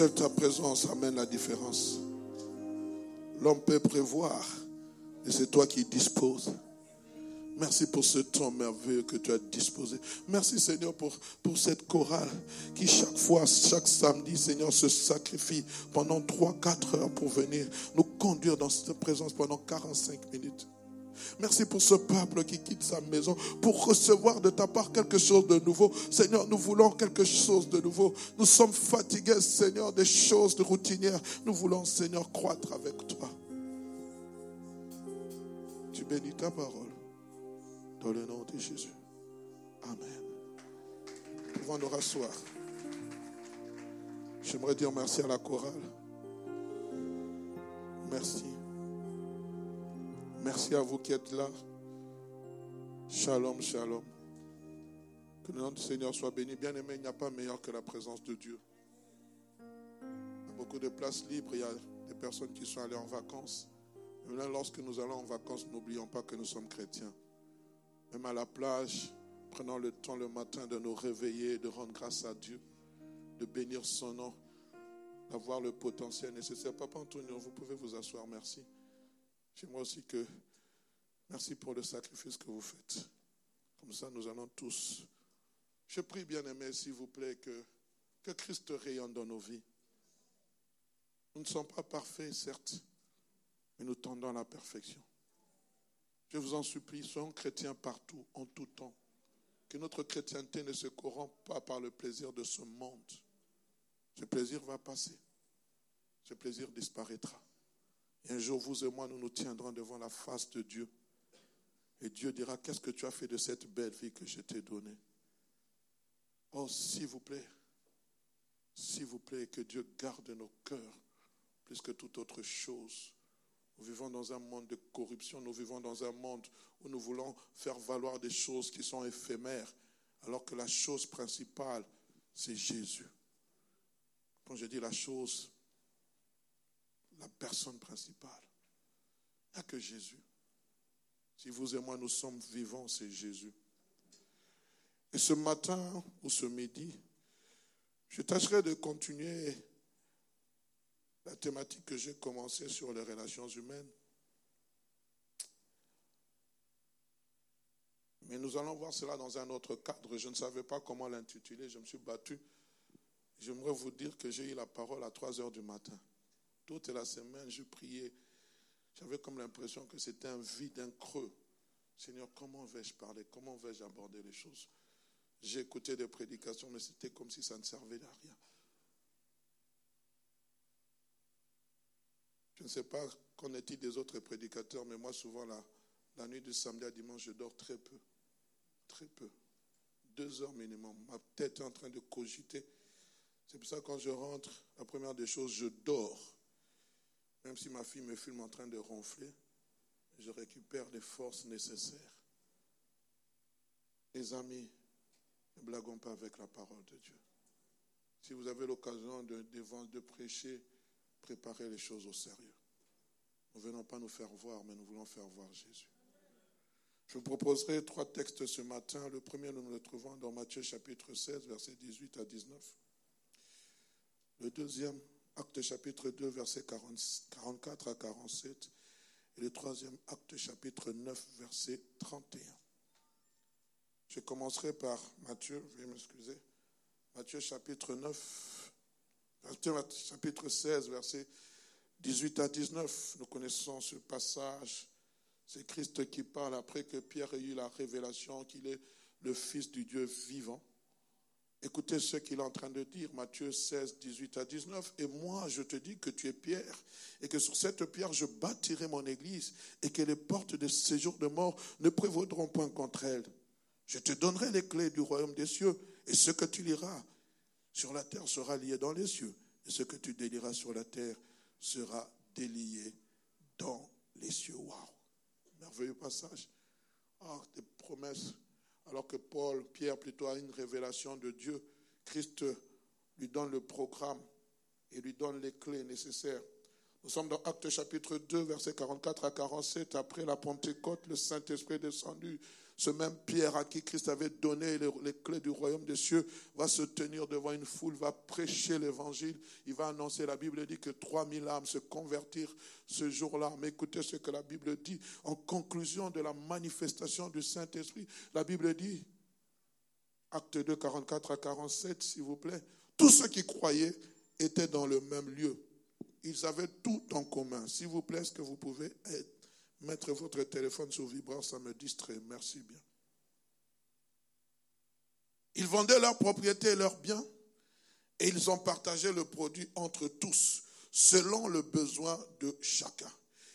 Seule ta présence amène la différence. L'homme peut prévoir, et c'est toi qui disposes. Merci pour ce temps merveilleux que tu as disposé. Merci Seigneur pour, pour cette chorale qui chaque fois, chaque samedi, Seigneur, se sacrifie pendant 3-4 heures pour venir nous conduire dans cette présence pendant 45 minutes. Merci pour ce peuple qui quitte sa maison pour recevoir de ta part quelque chose de nouveau. Seigneur, nous voulons quelque chose de nouveau. Nous sommes fatigués, Seigneur, des choses de routinières. Nous voulons, Seigneur, croître avec toi. Tu bénis ta parole. Dans le nom de Jésus. Amen. Nous pouvons nous rasseoir. J'aimerais dire merci à la chorale. Merci. Merci à vous qui êtes là. Shalom, shalom. Que le nom du Seigneur soit béni. Bien aimé, il n'y a pas meilleur que la présence de Dieu. Il y a beaucoup de places libres. Il y a des personnes qui sont allées en vacances. Mais lorsque nous allons en vacances, n'oublions pas que nous sommes chrétiens même à la plage, prenons le temps le matin de nous réveiller, de rendre grâce à Dieu, de bénir son nom, d'avoir le potentiel nécessaire. Papa Antonio, vous pouvez vous asseoir, merci. J'aimerais aussi que, merci pour le sacrifice que vous faites. Comme ça, nous allons tous. Je prie, bien aimé, s'il vous plaît, que, que Christ rayonne dans nos vies. Nous ne sommes pas parfaits, certes, mais nous tendons à la perfection. Je vous en supplie, soyons chrétiens partout, en tout temps. Que notre chrétienté ne se corrompe pas par le plaisir de ce monde. Ce plaisir va passer. Ce plaisir disparaîtra. Et un jour, vous et moi, nous nous tiendrons devant la face de Dieu. Et Dieu dira, qu'est-ce que tu as fait de cette belle vie que je t'ai donnée? Oh, s'il vous plaît, s'il vous plaît, que Dieu garde nos cœurs plus que toute autre chose nous vivons dans un monde de corruption, nous vivons dans un monde où nous voulons faire valoir des choses qui sont éphémères, alors que la chose principale, c'est Jésus. Quand je dis la chose, la personne principale, il n'y a que Jésus. Si vous et moi nous sommes vivants, c'est Jésus. Et ce matin ou ce midi, je tâcherai de continuer la thématique que j'ai commencée sur les relations humaines. Mais nous allons voir cela dans un autre cadre. Je ne savais pas comment l'intituler. Je me suis battu. J'aimerais vous dire que j'ai eu la parole à 3 heures du matin. Toute la semaine, je priais. J'avais comme l'impression que c'était un vide, un creux. Seigneur, comment vais-je parler? Comment vais-je aborder les choses? J'ai écouté des prédications, mais c'était comme si ça ne servait à rien. Je ne sais pas qu'en est-il des autres prédicateurs, mais moi, souvent, la, la nuit du samedi à dimanche, je dors très peu. Très peu. Deux heures minimum. Ma tête est en train de cogiter. C'est pour ça que quand je rentre, la première des choses, je dors. Même si ma fille me filme en train de ronfler, je récupère les forces nécessaires. Les amis, ne blaguons pas avec la parole de Dieu. Si vous avez l'occasion de, de, de prêcher, préparer les choses au sérieux. Nous ne venons pas nous faire voir, mais nous voulons faire voir Jésus. Je vous proposerai trois textes ce matin. Le premier, nous le trouvons dans Matthieu chapitre 16, versets 18 à 19. Le deuxième, Acte chapitre 2, versets 44 à 47. Et le troisième, Acte chapitre 9, verset 31. Je commencerai par Matthieu, veuillez m'excuser. Matthieu chapitre 9, chapitre 16, verset 18 à 19. Nous connaissons ce passage. C'est Christ qui parle après que Pierre ait eu la révélation qu'il est le Fils du Dieu vivant. Écoutez ce qu'il est en train de dire, Matthieu 16, 18 à 19. Et moi, je te dis que tu es Pierre, et que sur cette pierre, je bâtirai mon église, et que les portes de séjour de mort ne prévaudront point contre elle. Je te donnerai les clés du royaume des cieux, et ce que tu liras sur la terre sera lié dans les cieux, et ce que tu délieras sur la terre sera délié dans les cieux. Waouh! Merveilleux passage. Ah, des promesses. Alors que Paul, Pierre plutôt a une révélation de Dieu, Christ lui donne le programme et lui donne les clés nécessaires. Nous sommes dans Acte chapitre 2, versets 44 à 47. Après la Pentecôte, le Saint-Esprit est descendu ce même Pierre à qui Christ avait donné les, clés du royaume des cieux va se tenir devant une foule, va prêcher l'évangile, il va annoncer, la Bible dit que 3000 âmes se convertirent ce jour-là. Mais écoutez ce que la Bible dit en conclusion de la manifestation du Saint-Esprit. La Bible dit, acte 2, 44 à 47, s'il vous plaît, tous ceux qui croyaient étaient dans le même lieu. Ils avaient tout en commun. S'il vous plaît, est-ce que vous pouvez être Mettre votre téléphone sur vibrant, ça me distrait. Merci bien. Ils vendaient leurs propriétés et leurs biens et ils ont partagé le produit entre tous, selon le besoin de chacun.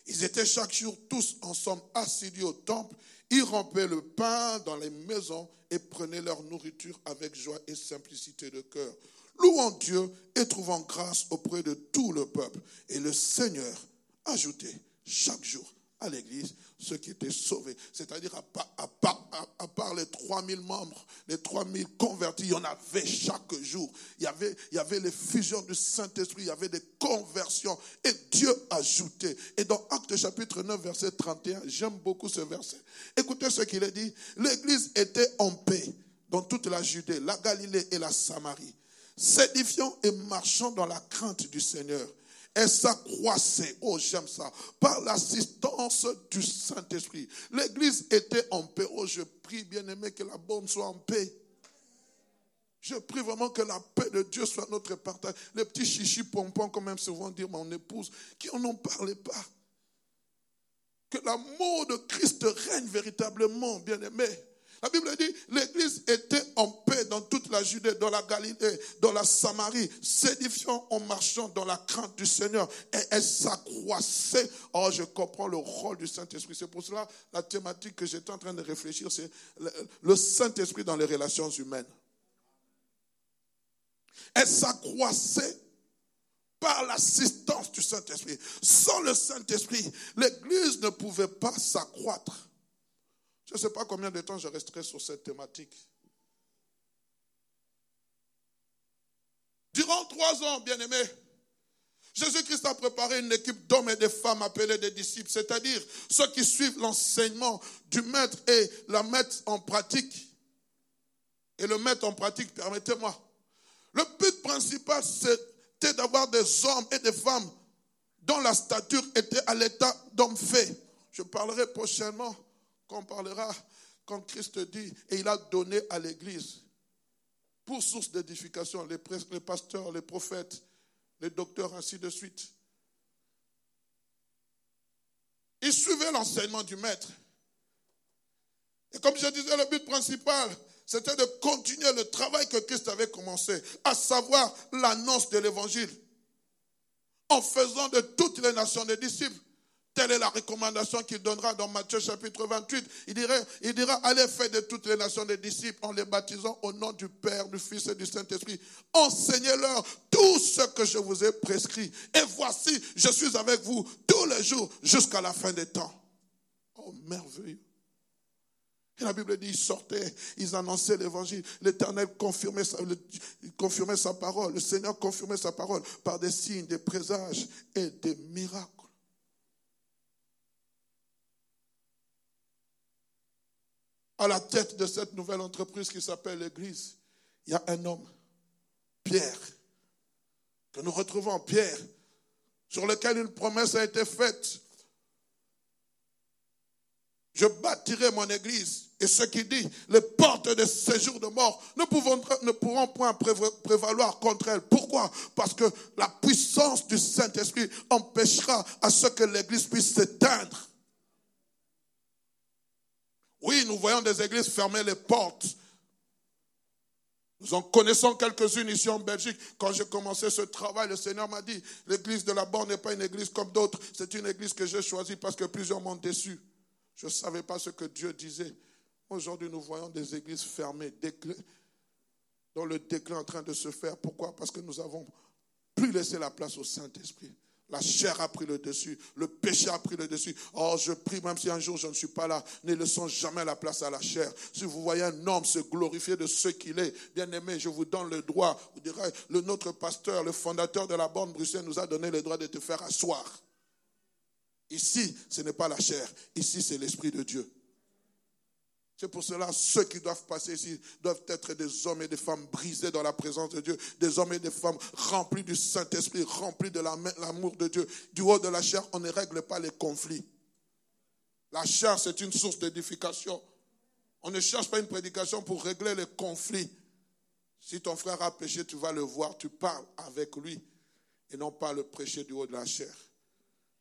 Ils étaient chaque jour tous ensemble assidus au temple. Ils rompaient le pain dans les maisons et prenaient leur nourriture avec joie et simplicité de cœur, louant Dieu et trouvant grâce auprès de tout le peuple. Et le Seigneur ajoutait chaque jour à l'église ceux qui étaient sauvés. C'est-à-dire, à part, à, part, à, part, les 3000 membres, les 3000 convertis, il y en avait chaque jour. Il y avait, les fusions du Saint-Esprit, il y avait des conversions. Et Dieu ajoutait. Et dans Acte chapitre 9, verset 31, j'aime beaucoup ce verset. Écoutez ce qu'il a dit. L'église était en paix dans toute la Judée, la Galilée et la Samarie, s'édifiant et marchant dans la crainte du Seigneur et ça croissait. Oh, j'aime ça. Par l'assistance du Saint-Esprit. L'église était en paix. Oh, je prie, bien aimé, que la bonne soit en paix. Je prie vraiment que la paix de Dieu soit notre partage. Les petits chichis pompons, comme même souvent dire mon épouse, qui en ont parlé pas. Que l'amour de Christ règne véritablement, bien aimé. La Bible dit, l'Église était en paix dans toute la Judée, dans la Galilée, dans la Samarie, s'édifiant en marchant dans la crainte du Seigneur. Et elle s'accroissait. Oh, je comprends le rôle du Saint-Esprit. C'est pour cela, la thématique que j'étais en train de réfléchir, c'est le Saint-Esprit dans les relations humaines. Elle s'accroissait par l'assistance du Saint-Esprit. Sans le Saint-Esprit, l'Église ne pouvait pas s'accroître. Je ne sais pas combien de temps je resterai sur cette thématique. Durant trois ans, bien-aimés, Jésus-Christ a préparé une équipe d'hommes et de femmes appelés des disciples, c'est-à-dire ceux qui suivent l'enseignement du maître et la mettent en pratique. Et le mettre en pratique, permettez-moi. Le but principal, c'était d'avoir des hommes et des femmes dont la stature était à l'état d'homme fait. Je parlerai prochainement qu'on parlera quand Christ dit, et il a donné à l'Église pour source d'édification, les, pasteurs, les prophètes, les docteurs, ainsi de suite. Ils suivaient l'enseignement du Maître. Et comme je disais, le but principal, c'était de continuer le travail que Christ avait commencé, à savoir l'annonce de l'Évangile, en faisant de toutes les nations des disciples. Telle est la recommandation qu'il donnera dans Matthieu chapitre 28. Il dira, il dira, allez faire de toutes les nations des disciples en les baptisant au nom du Père, du Fils et du Saint-Esprit. Enseignez-leur tout ce que je vous ai prescrit. Et voici, je suis avec vous tous les jours jusqu'à la fin des temps. Oh, merveilleux. Et la Bible dit, ils sortaient, ils annonçaient l'évangile. L'Éternel confirmait confirmait sa parole. Le Seigneur confirmait sa parole par des signes, des présages et des miracles. À la tête de cette nouvelle entreprise qui s'appelle l'Église, il y a un homme, Pierre, que nous retrouvons, Pierre, sur lequel une promesse a été faite. Je bâtirai mon Église. Et ce qui dit, les portes de séjour de mort ne, ne pourront point prévaloir contre elle. Pourquoi? Parce que la puissance du Saint-Esprit empêchera à ce que l'Église puisse s'éteindre. Oui, nous voyons des églises fermer les portes. Nous en connaissons quelques-unes ici en Belgique. Quand j'ai commencé ce travail, le Seigneur m'a dit, l'église de la Borne n'est pas une église comme d'autres. C'est une église que j'ai choisie parce que plusieurs m'ont déçu. Je ne savais pas ce que Dieu disait. Aujourd'hui, nous voyons des églises fermées, dont le déclin est en train de se faire. Pourquoi? Parce que nous avons plus laissé la place au Saint-Esprit. La chair a pris le dessus, le péché a pris le dessus. Oh, je prie, même si un jour je ne suis pas là, ne laissons jamais la place à la chair. Si vous voyez un homme se glorifier de ce qu'il est, bien aimé, je vous donne le droit. Vous direz, le notre pasteur, le fondateur de la bande Bruxelles nous a donné le droit de te faire asseoir. Ici, ce n'est pas la chair. Ici, c'est l'Esprit de Dieu. C'est pour cela, ceux qui doivent passer ici doivent être des hommes et des femmes brisés dans la présence de Dieu, des hommes et des femmes remplis du Saint-Esprit, remplis de l'amour de Dieu. Du haut de la chair, on ne règle pas les conflits. La chair, c'est une source d'édification. On ne cherche pas une prédication pour régler les conflits. Si ton frère a péché, tu vas le voir, tu parles avec lui et non pas le prêcher du haut de la chair.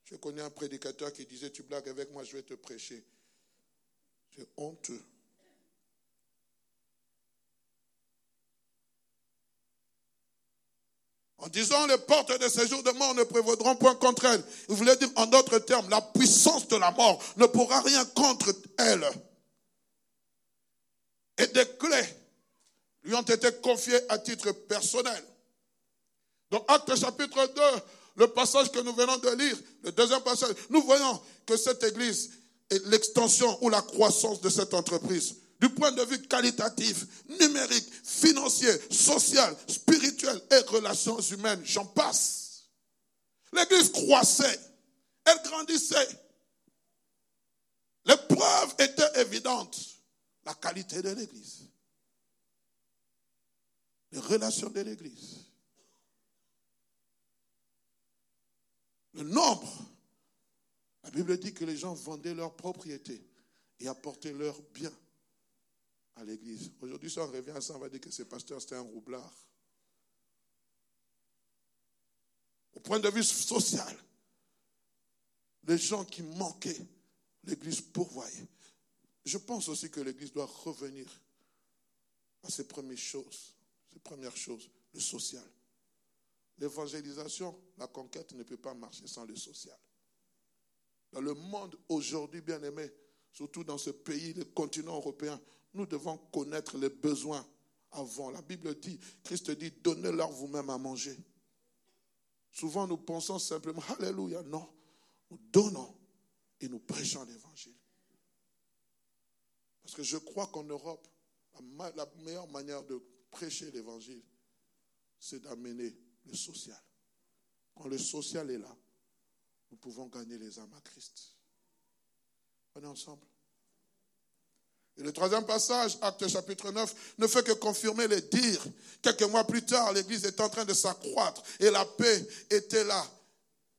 Je connais un prédicateur qui disait, tu blagues avec moi, je vais te prêcher. C'est honteux. En disant les portes de séjour de mort ne prévaudront point contre elle. Il voulait dire en d'autres termes, la puissance de la mort ne pourra rien contre elle. Et des clés lui ont été confiées à titre personnel. Dans Acte chapitre 2, le passage que nous venons de lire, le deuxième passage, nous voyons que cette église l'extension ou la croissance de cette entreprise. Du point de vue qualitatif, numérique, financier, social, spirituel et relations humaines, j'en passe. L'église croissait, elle grandissait. Les preuves étaient évidentes. La qualité de l'église, les relations de l'église, le nombre la Bible dit que les gens vendaient leurs propriétés et apportaient leurs biens à l'église. Aujourd'hui, si on revient à ça, on va dire que ce pasteur, c'était un roublard. Au point de vue social, les gens qui manquaient, l'église pourvoyait. Je pense aussi que l'église doit revenir à ses premières choses, ses premières choses, le social. L'évangélisation, la conquête ne peut pas marcher sans le social. Dans le monde aujourd'hui, bien aimé, surtout dans ce pays, le continent européen, nous devons connaître les besoins avant. La Bible dit, Christ dit, donnez-leur vous-même à manger. Souvent, nous pensons simplement, Alléluia, non. Nous donnons et nous prêchons l'évangile. Parce que je crois qu'en Europe, la meilleure manière de prêcher l'évangile, c'est d'amener le social. Quand le social est là, nous pouvons gagner les âmes à Christ. On est ensemble. Et le troisième passage, Acte chapitre 9, ne fait que confirmer les dires. Quelques mois plus tard, l'Église est en train de s'accroître et la paix était là.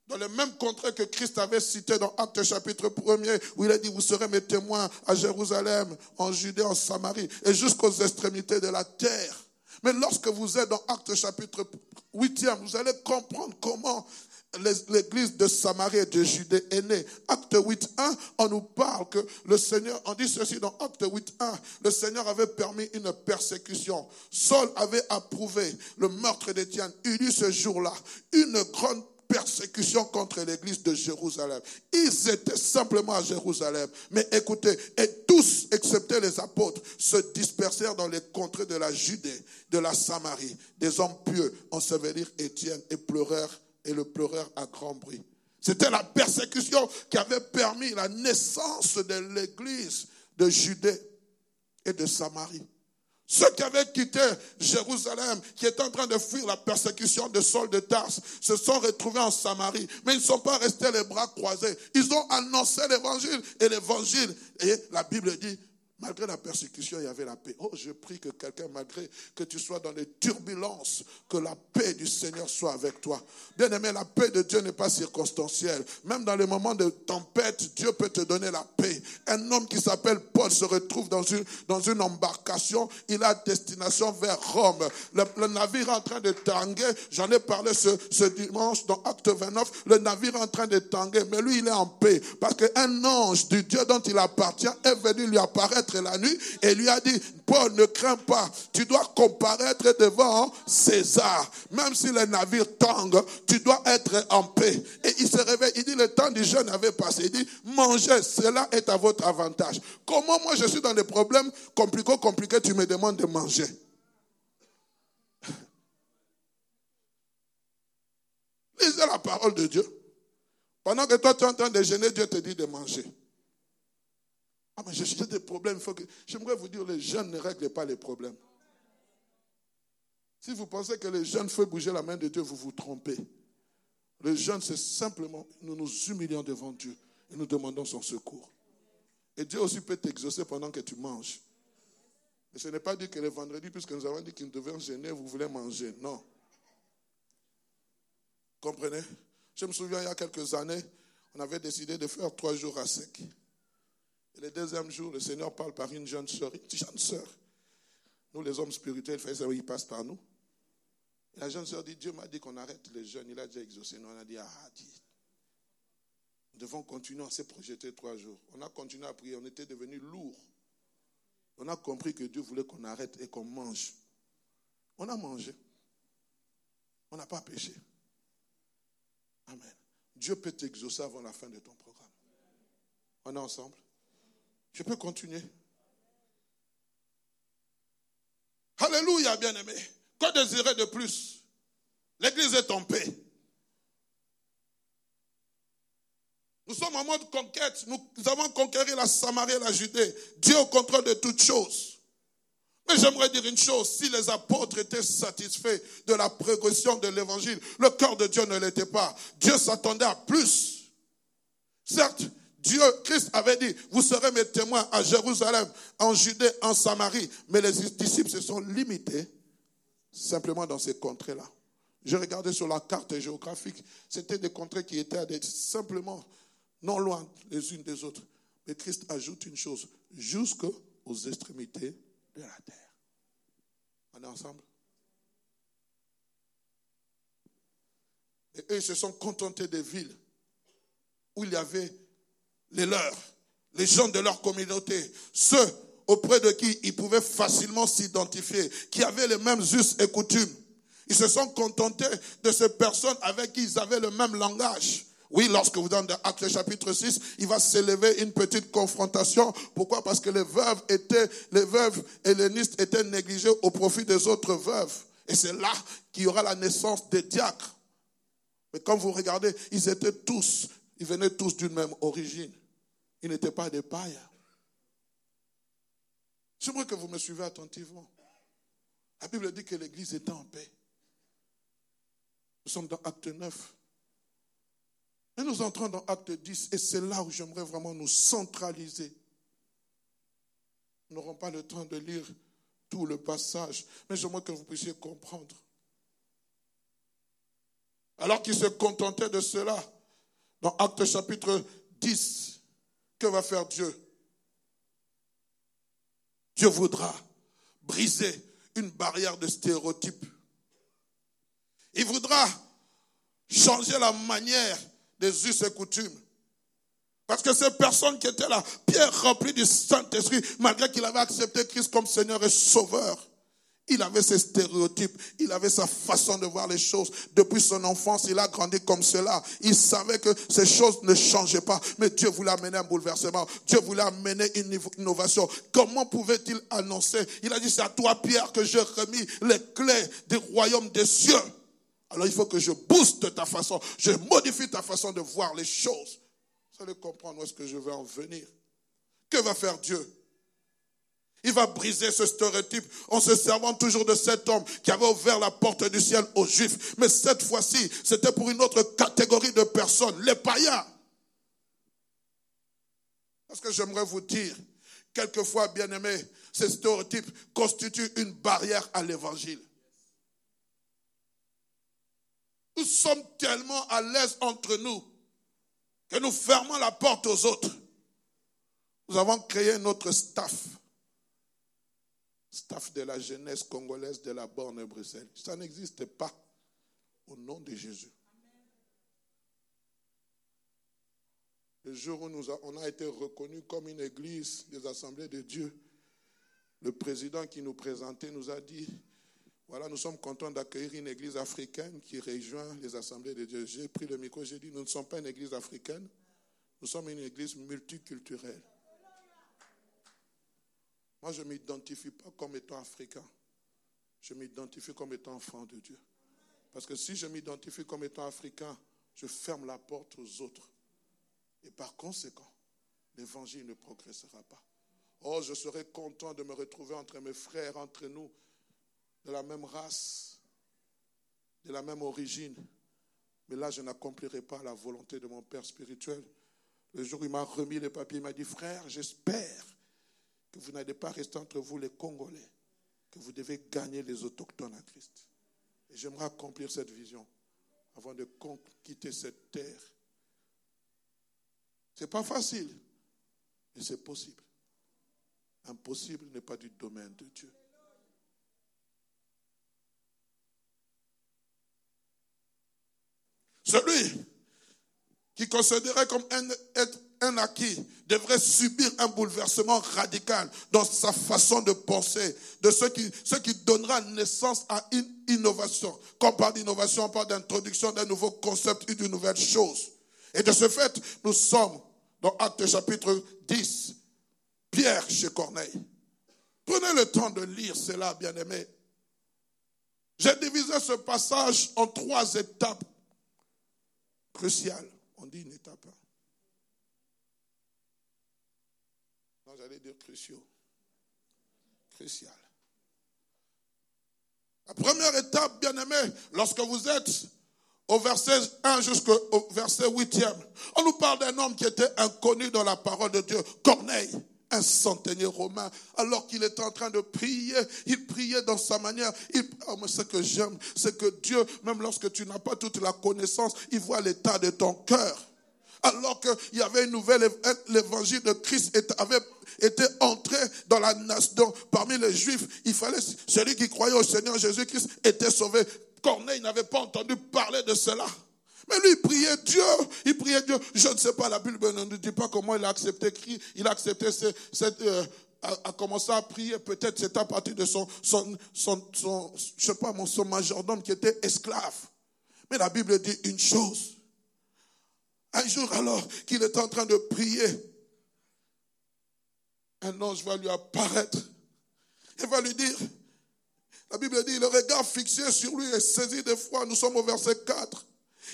Dans le même contrat que Christ avait cité dans Acte chapitre 1 où il a dit, vous serez mes témoins à Jérusalem, en Judée, en Samarie et jusqu'aux extrémités de la terre. Mais lorsque vous êtes dans Acte chapitre 8, vous allez comprendre comment l'église de Samarie et de Judée est née. Acte 8.1, on nous parle que le Seigneur, on dit ceci dans Acte 8.1, le Seigneur avait permis une persécution. Saul avait approuvé le meurtre d'Étienne. Il y eut ce jour-là une grande persécution contre l'église de Jérusalem. Ils étaient simplement à Jérusalem. Mais écoutez, et tous, excepté les apôtres, se dispersèrent dans les contrées de la Judée, de la Samarie. Des hommes pieux ensevelirent Étienne et pleurèrent et le pleureur à grand bruit. C'était la persécution qui avait permis la naissance de l'église de Judée et de Samarie. Ceux qui avaient quitté Jérusalem, qui étaient en train de fuir la persécution de Saul de Tarse, se sont retrouvés en Samarie. Mais ils ne sont pas restés les bras croisés. Ils ont annoncé l'évangile. Et l'évangile, et la Bible dit, Malgré la persécution, il y avait la paix. Oh, je prie que quelqu'un, malgré que tu sois dans les turbulences, que la paix du Seigneur soit avec toi. Bien aimé, la paix de Dieu n'est pas circonstancielle. Même dans les moments de tempête, Dieu peut te donner la paix. Un homme qui s'appelle Paul se retrouve dans une, embarcation. Il a destination vers Rome. Le, navire est en train de tanguer. J'en ai parlé ce, ce dimanche dans Acte 29. Le navire est en train de tanguer. Mais lui, il est en paix. Parce qu'un ange du Dieu dont il appartient est venu lui apparaître la nuit et lui a dit, Paul, ne crains pas, tu dois comparaître devant César. Même si le navire tangue, tu dois être en paix. Et il se réveille, il dit, le temps du jeûne avait passé. Il dit, mangez, cela est à votre avantage. Comment moi je suis dans des problèmes compliqués, compliqués, tu me demandes de manger? Lisez la parole de Dieu. Pendant que toi tu es en train de jeûner, Dieu te dit de manger. Ah, mais j'ai des problèmes. Que... J'aimerais vous dire, les jeunes ne règlent pas les problèmes. Si vous pensez que les jeunes font bouger la main de Dieu, vous vous trompez. Les jeunes, c'est simplement, nous nous humilions devant Dieu et nous demandons son secours. Et Dieu aussi peut t'exaucer pendant que tu manges. Et ce n'est pas dit que le vendredi, puisque nous avons dit qu'il devait gêner, vous voulez manger. Non. Comprenez? Je me souviens, il y a quelques années, on avait décidé de faire trois jours à sec. Et le deuxième jour, le Seigneur parle par une jeune sœur. Une jeune sœur. Nous, les hommes spirituels, il passe par nous. Et la jeune sœur dit, Dieu m'a dit qu'on arrête les jeunes. Il a déjà exaucé. Nous, on a dit, ah, dit. Nous devons continuer à se projeter trois jours. On a continué à prier. On était devenus lourds. On a compris que Dieu voulait qu'on arrête et qu'on mange. On a mangé. On n'a pas péché. Amen. Dieu peut t'exaucer avant la fin de ton programme. On est ensemble Je peux continuer Alléluia, bien-aimé. Que désirer de plus? L'église est en paix. Nous sommes en mode conquête. Nous, avons conquéri la Samarie et la Judée. Dieu au contrôle de toutes choses. Mais j'aimerais dire une chose, si les apôtres étaient satisfaits de la progression de l'évangile, le cœur de Dieu ne l'était pas. Dieu s'attendait à plus. Certes, Dieu, Christ avait dit, vous serez mes témoins à Jérusalem, en Judée, en Samarie. Mais les disciples se sont limités simplement dans ces contrées-là. Je regardais sur la carte géographique, c'était des contrées qui étaient simplement non loin les unes des autres. Mais Christ ajoute une chose, jusqu'aux extrémités de la terre. On est ensemble? Et eux, ils se sont contentés des villes où il y avait les leurs, les gens de leur communauté, ceux auprès de qui ils pouvaient facilement s'identifier, qui avaient les mêmes us et coutumes. Ils se sont contentés de ces personnes avec qui ils avaient le même langage. Oui, lorsque vous dans Actes chapitre 6, il va s'élever une petite confrontation. Pourquoi? Parce que les veuves étaient, les veuves hellénistes étaient négligées au profit des autres veuves. Et c'est là qu'il y aura la naissance des diacres. Mais quand vous regardez, ils étaient tous, ils venaient tous d'une même origine. Ils n'étaient pas des païens. J'aimerais que vous me suivez attentivement. La Bible dit que l'Église était en paix. Nous sommes dans Acte 9. Et nous entrons dans Acte 10 et c'est là où j'aimerais vraiment nous centraliser. Nous n'aurons pas le temps de lire tout le passage, mais j'aimerais que vous puissiez comprendre. Alors qu'ils se contentaient de cela, dans Acte chapitre 10, que va faire Dieu? Dieu voudra briser une barrière de stéréotypes. Il voudra changer la manière des us et coutumes. Parce que ces personnes qui étaient là, Pierre rempli du Saint-Esprit, malgré qu'il avait accepté Christ comme Seigneur et Sauveur, il avait ses stéréotypes, il avait sa façon de voir les choses. Depuis son enfance, il a grandi comme cela. Il savait que ces choses ne changeaient pas, mais Dieu voulait amener un bouleversement. Dieu voulait amener une innovation. Comment pouvait-il annoncer? Il a dit, c'est à toi, Pierre, que j'ai remis les clés du royaume des cieux. Alors il faut que je booste ta façon, je modifie ta façon de voir les choses. Vous allez comprendre où est-ce que je vais en venir. Que va faire Dieu? Il va briser ce stéréotype en se servant toujours de cet homme qui avait ouvert la porte du ciel aux Juifs. Mais cette fois-ci, c'était pour une autre catégorie de personnes, les païens. Parce que j'aimerais vous dire, quelquefois, bien aimés, ces stéréotypes constituent une barrière à l'évangile. Nous sommes tellement à l'aise entre nous que nous fermons la porte aux autres. Nous avons créé notre staff staff de la jeunesse congolaise de la borne Bruxelles. Ça n'existe pas au nom de Jésus. Le jour où nous on a été reconnu comme une église des assemblées de Dieu, le président qui nous présentait nous a dit, voilà, nous sommes contents d'accueillir une église africaine qui rejoint les assemblées de Dieu. J'ai pris le micro, j'ai dit, nous ne sommes pas une église africaine, nous sommes une église multiculturelle. Moi, je ne m'identifie pas comme étant africain. Je m'identifie comme étant enfant de Dieu. Parce que si je m'identifie comme étant africain, je ferme la porte aux autres. Et par conséquent, l'évangile ne progressera pas. Oh, je serais content de me retrouver entre mes frères, entre nous, de la même race, de la même origine. Mais là, je n'accomplirai pas la volonté de mon Père spirituel. Le jour où il m'a remis les papiers, il m'a dit, frère, j'espère que vous n'allez pas rester entre vous les Congolais, que vous devez gagner les autochtones à Christ. Et j'aimerais accomplir cette vision avant de quitter cette terre. Ce n'est pas facile, mais c'est possible. Impossible n'est pas du domaine de Dieu. Celui qui considérait comme un être un acquis devrait subir un bouleversement radical dans sa façon de penser, de ce qui, ce qui donnera naissance à une innovation. Quand on parle d'innovation, on parle d'introduction d'un nouveau concept ou d'une nouvelle chose. Et de ce fait, nous sommes dans Acte chapitre 10, Pierre chez Corneille. Prenez le temps de lire cela, bien-aimés. J'ai divisé ce passage en trois étapes cruciales. On dit une étape. Non, j'allais dire cruciaux. Crucial. La première étape, bien-aimé, lorsque vous êtes au verset 1 jusqu'au verset 8e, on nous parle d'un homme qui était inconnu dans la parole de Dieu, Corneille un centenier romain, alors qu'il était en train de prier, il priait dans sa manière. Oh, ce que j'aime, c'est que Dieu, même lorsque tu n'as pas toute la connaissance, il voit l'état de ton cœur. Alors qu'il y avait une nouvelle, l'évangile de Christ avait été entré dans la nation, parmi les Juifs, il fallait, celui qui croyait au Seigneur Jésus-Christ était sauvé. Corneille n'avait pas entendu parler de cela. Mais lui, il priait Dieu. Il priait Dieu. Je ne sais pas, la Bible ne dit pas comment il a accepté, il a accepté euh, a, commencé à prier. Peut-être c'est à partir de son, son, son, sais pas, son majordome qui était esclave. Mais la Bible dit une chose. Un jour alors qu'il est en train de prier, un ange va lui apparaître et va lui dire, la Bible dit, le regard fixé sur lui est saisi de foi. Nous sommes au verset 4.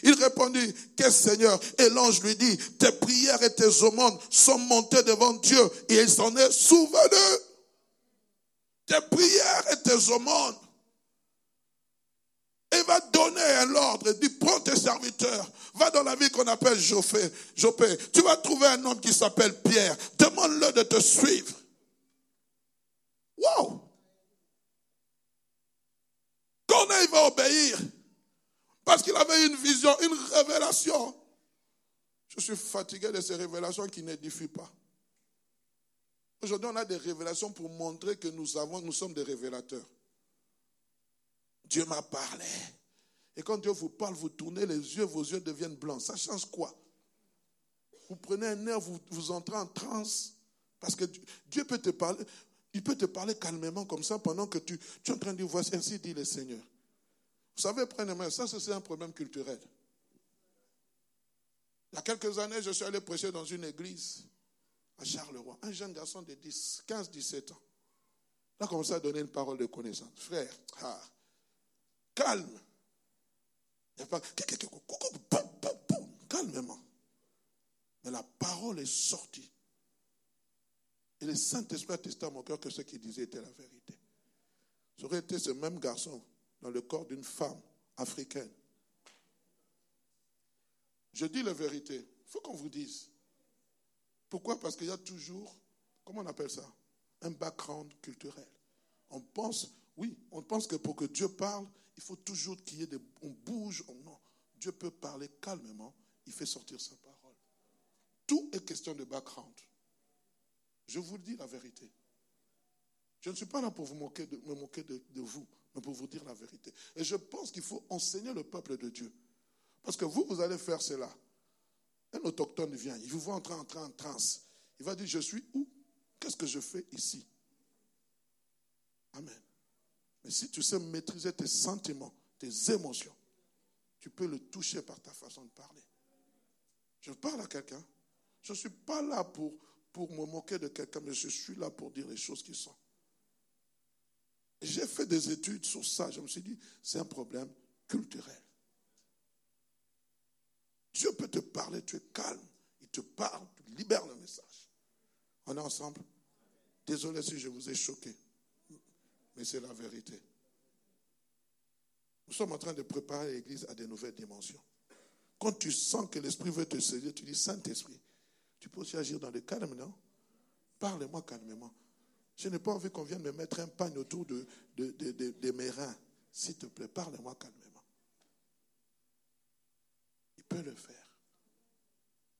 Il répondit, qu'est-ce Seigneur? Et l'ange lui dit, tes prières et tes aumônes sont montées devant Dieu et il s'en est souvenu. Tes prières et tes aumônes. Et va donner un ordre. Dit, prends tes serviteurs. Va dans la ville qu'on appelle Jopé. Jopé. Tu vas trouver un homme qui s'appelle Pierre. Demande-le de te suivre. Wow! Corneille va obéir. Parce qu'il avait une vision, une révélation. Je suis fatigué de ces révélations qui n'édifient pas. Aujourd'hui, on a des révélations pour montrer que nous avons, nous sommes des révélateurs. Dieu m'a parlé. Et quand Dieu vous parle, vous tournez les yeux, vos yeux deviennent blancs. Ça change quoi? Vous prenez un air, vous, vous entrez en transe. Parce que Dieu peut te parler, il peut te parler calmement comme ça pendant que tu, tu es en train de dire, voici, ainsi dit le Seigneur. Vous savez, prenez-moi, ça c'est un problème culturel. Il y a quelques années, je suis allé prêcher dans une église à Charleroi. Un jeune garçon de 10, 15, 17 ans. Il a commencé à donner une parole de connaissance. Frère, ah, calme. calmement. Mais la parole est sortie. Et le Saint-Esprit a testé à mon cœur que ce qu'il disait était la vérité. J'aurais été ce même garçon dans le corps d'une femme africaine. Je dis la vérité. Il faut qu'on vous dise. Pourquoi? Parce qu'il y a toujours, comment on appelle ça? Un background culturel. On pense, oui, on pense que pour que Dieu parle, il faut toujours qu'il y ait des. On bouge, non. Dieu peut parler calmement, il fait sortir sa parole. Tout est question de background. Je vous dis la vérité. Je ne suis pas là pour vous moquer de, me moquer de vous mais pour vous dire la vérité. Et je pense qu'il faut enseigner le peuple de Dieu. Parce que vous, vous allez faire cela. Un autochtone vient, il vous voit entrer, entrer en transe. Il va dire, je suis où? Qu'est-ce que je fais ici? Amen. Mais si tu sais maîtriser tes sentiments, tes émotions, tu peux le toucher par ta façon de parler. Je parle à quelqu'un. Je ne suis pas là pour, pour me moquer de quelqu'un, mais je suis là pour dire les choses qui sont. J'ai fait des études sur ça. Je me suis dit, c'est un problème culturel. Dieu peut te parler, tu es calme. Il te parle, tu libères le message. On est ensemble? Désolé si je vous ai choqué, mais c'est la vérité. Nous sommes en train de préparer l'Église à des nouvelles dimensions. Quand tu sens que l'Esprit veut te saisir, tu dis, Saint-Esprit, Tu peux aussi agir dans le calme, non? Parle-moi calmement. Je n'ai pas envie qu'on vienne me mettre un pagne autour de, de, mes reins. S'il te plaît, parle-moi calmement. Il peut le faire.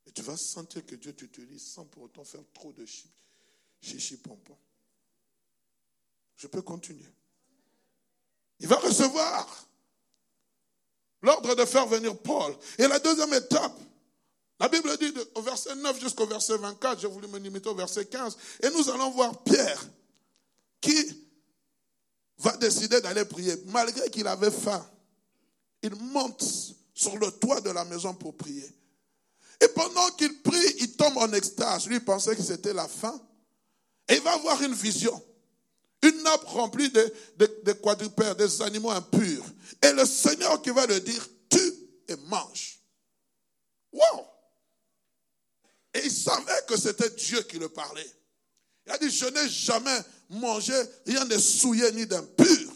Et tu vas sentir que Dieu t'utilise sans pour autant faire trop de chichi pompon. Je peux continuer. Il va recevoir l'ordre de faire venir Paul. Et la deuxième étape, la Bible dit au verset 9 jusqu'au verset 24, j'ai voulu me limiter au verset 15, et nous allons voir Pierre qui va décider d'aller prier. Malgré qu'il avait faim, il monte sur le toit de la maison pour prier. Et pendant qu'il prie, il tombe en extase. Lui pensait que c'était la fin. Et il va avoir une vision. Une nappe remplie de, de, quadrupères, des animaux impurs. Et le Seigneur qui va le dire, tue et mange. Wow! Et il savait que c'était Dieu qui le parlait. Il a dit, je n'ai jamais mangé rien de souillé ni d'impur.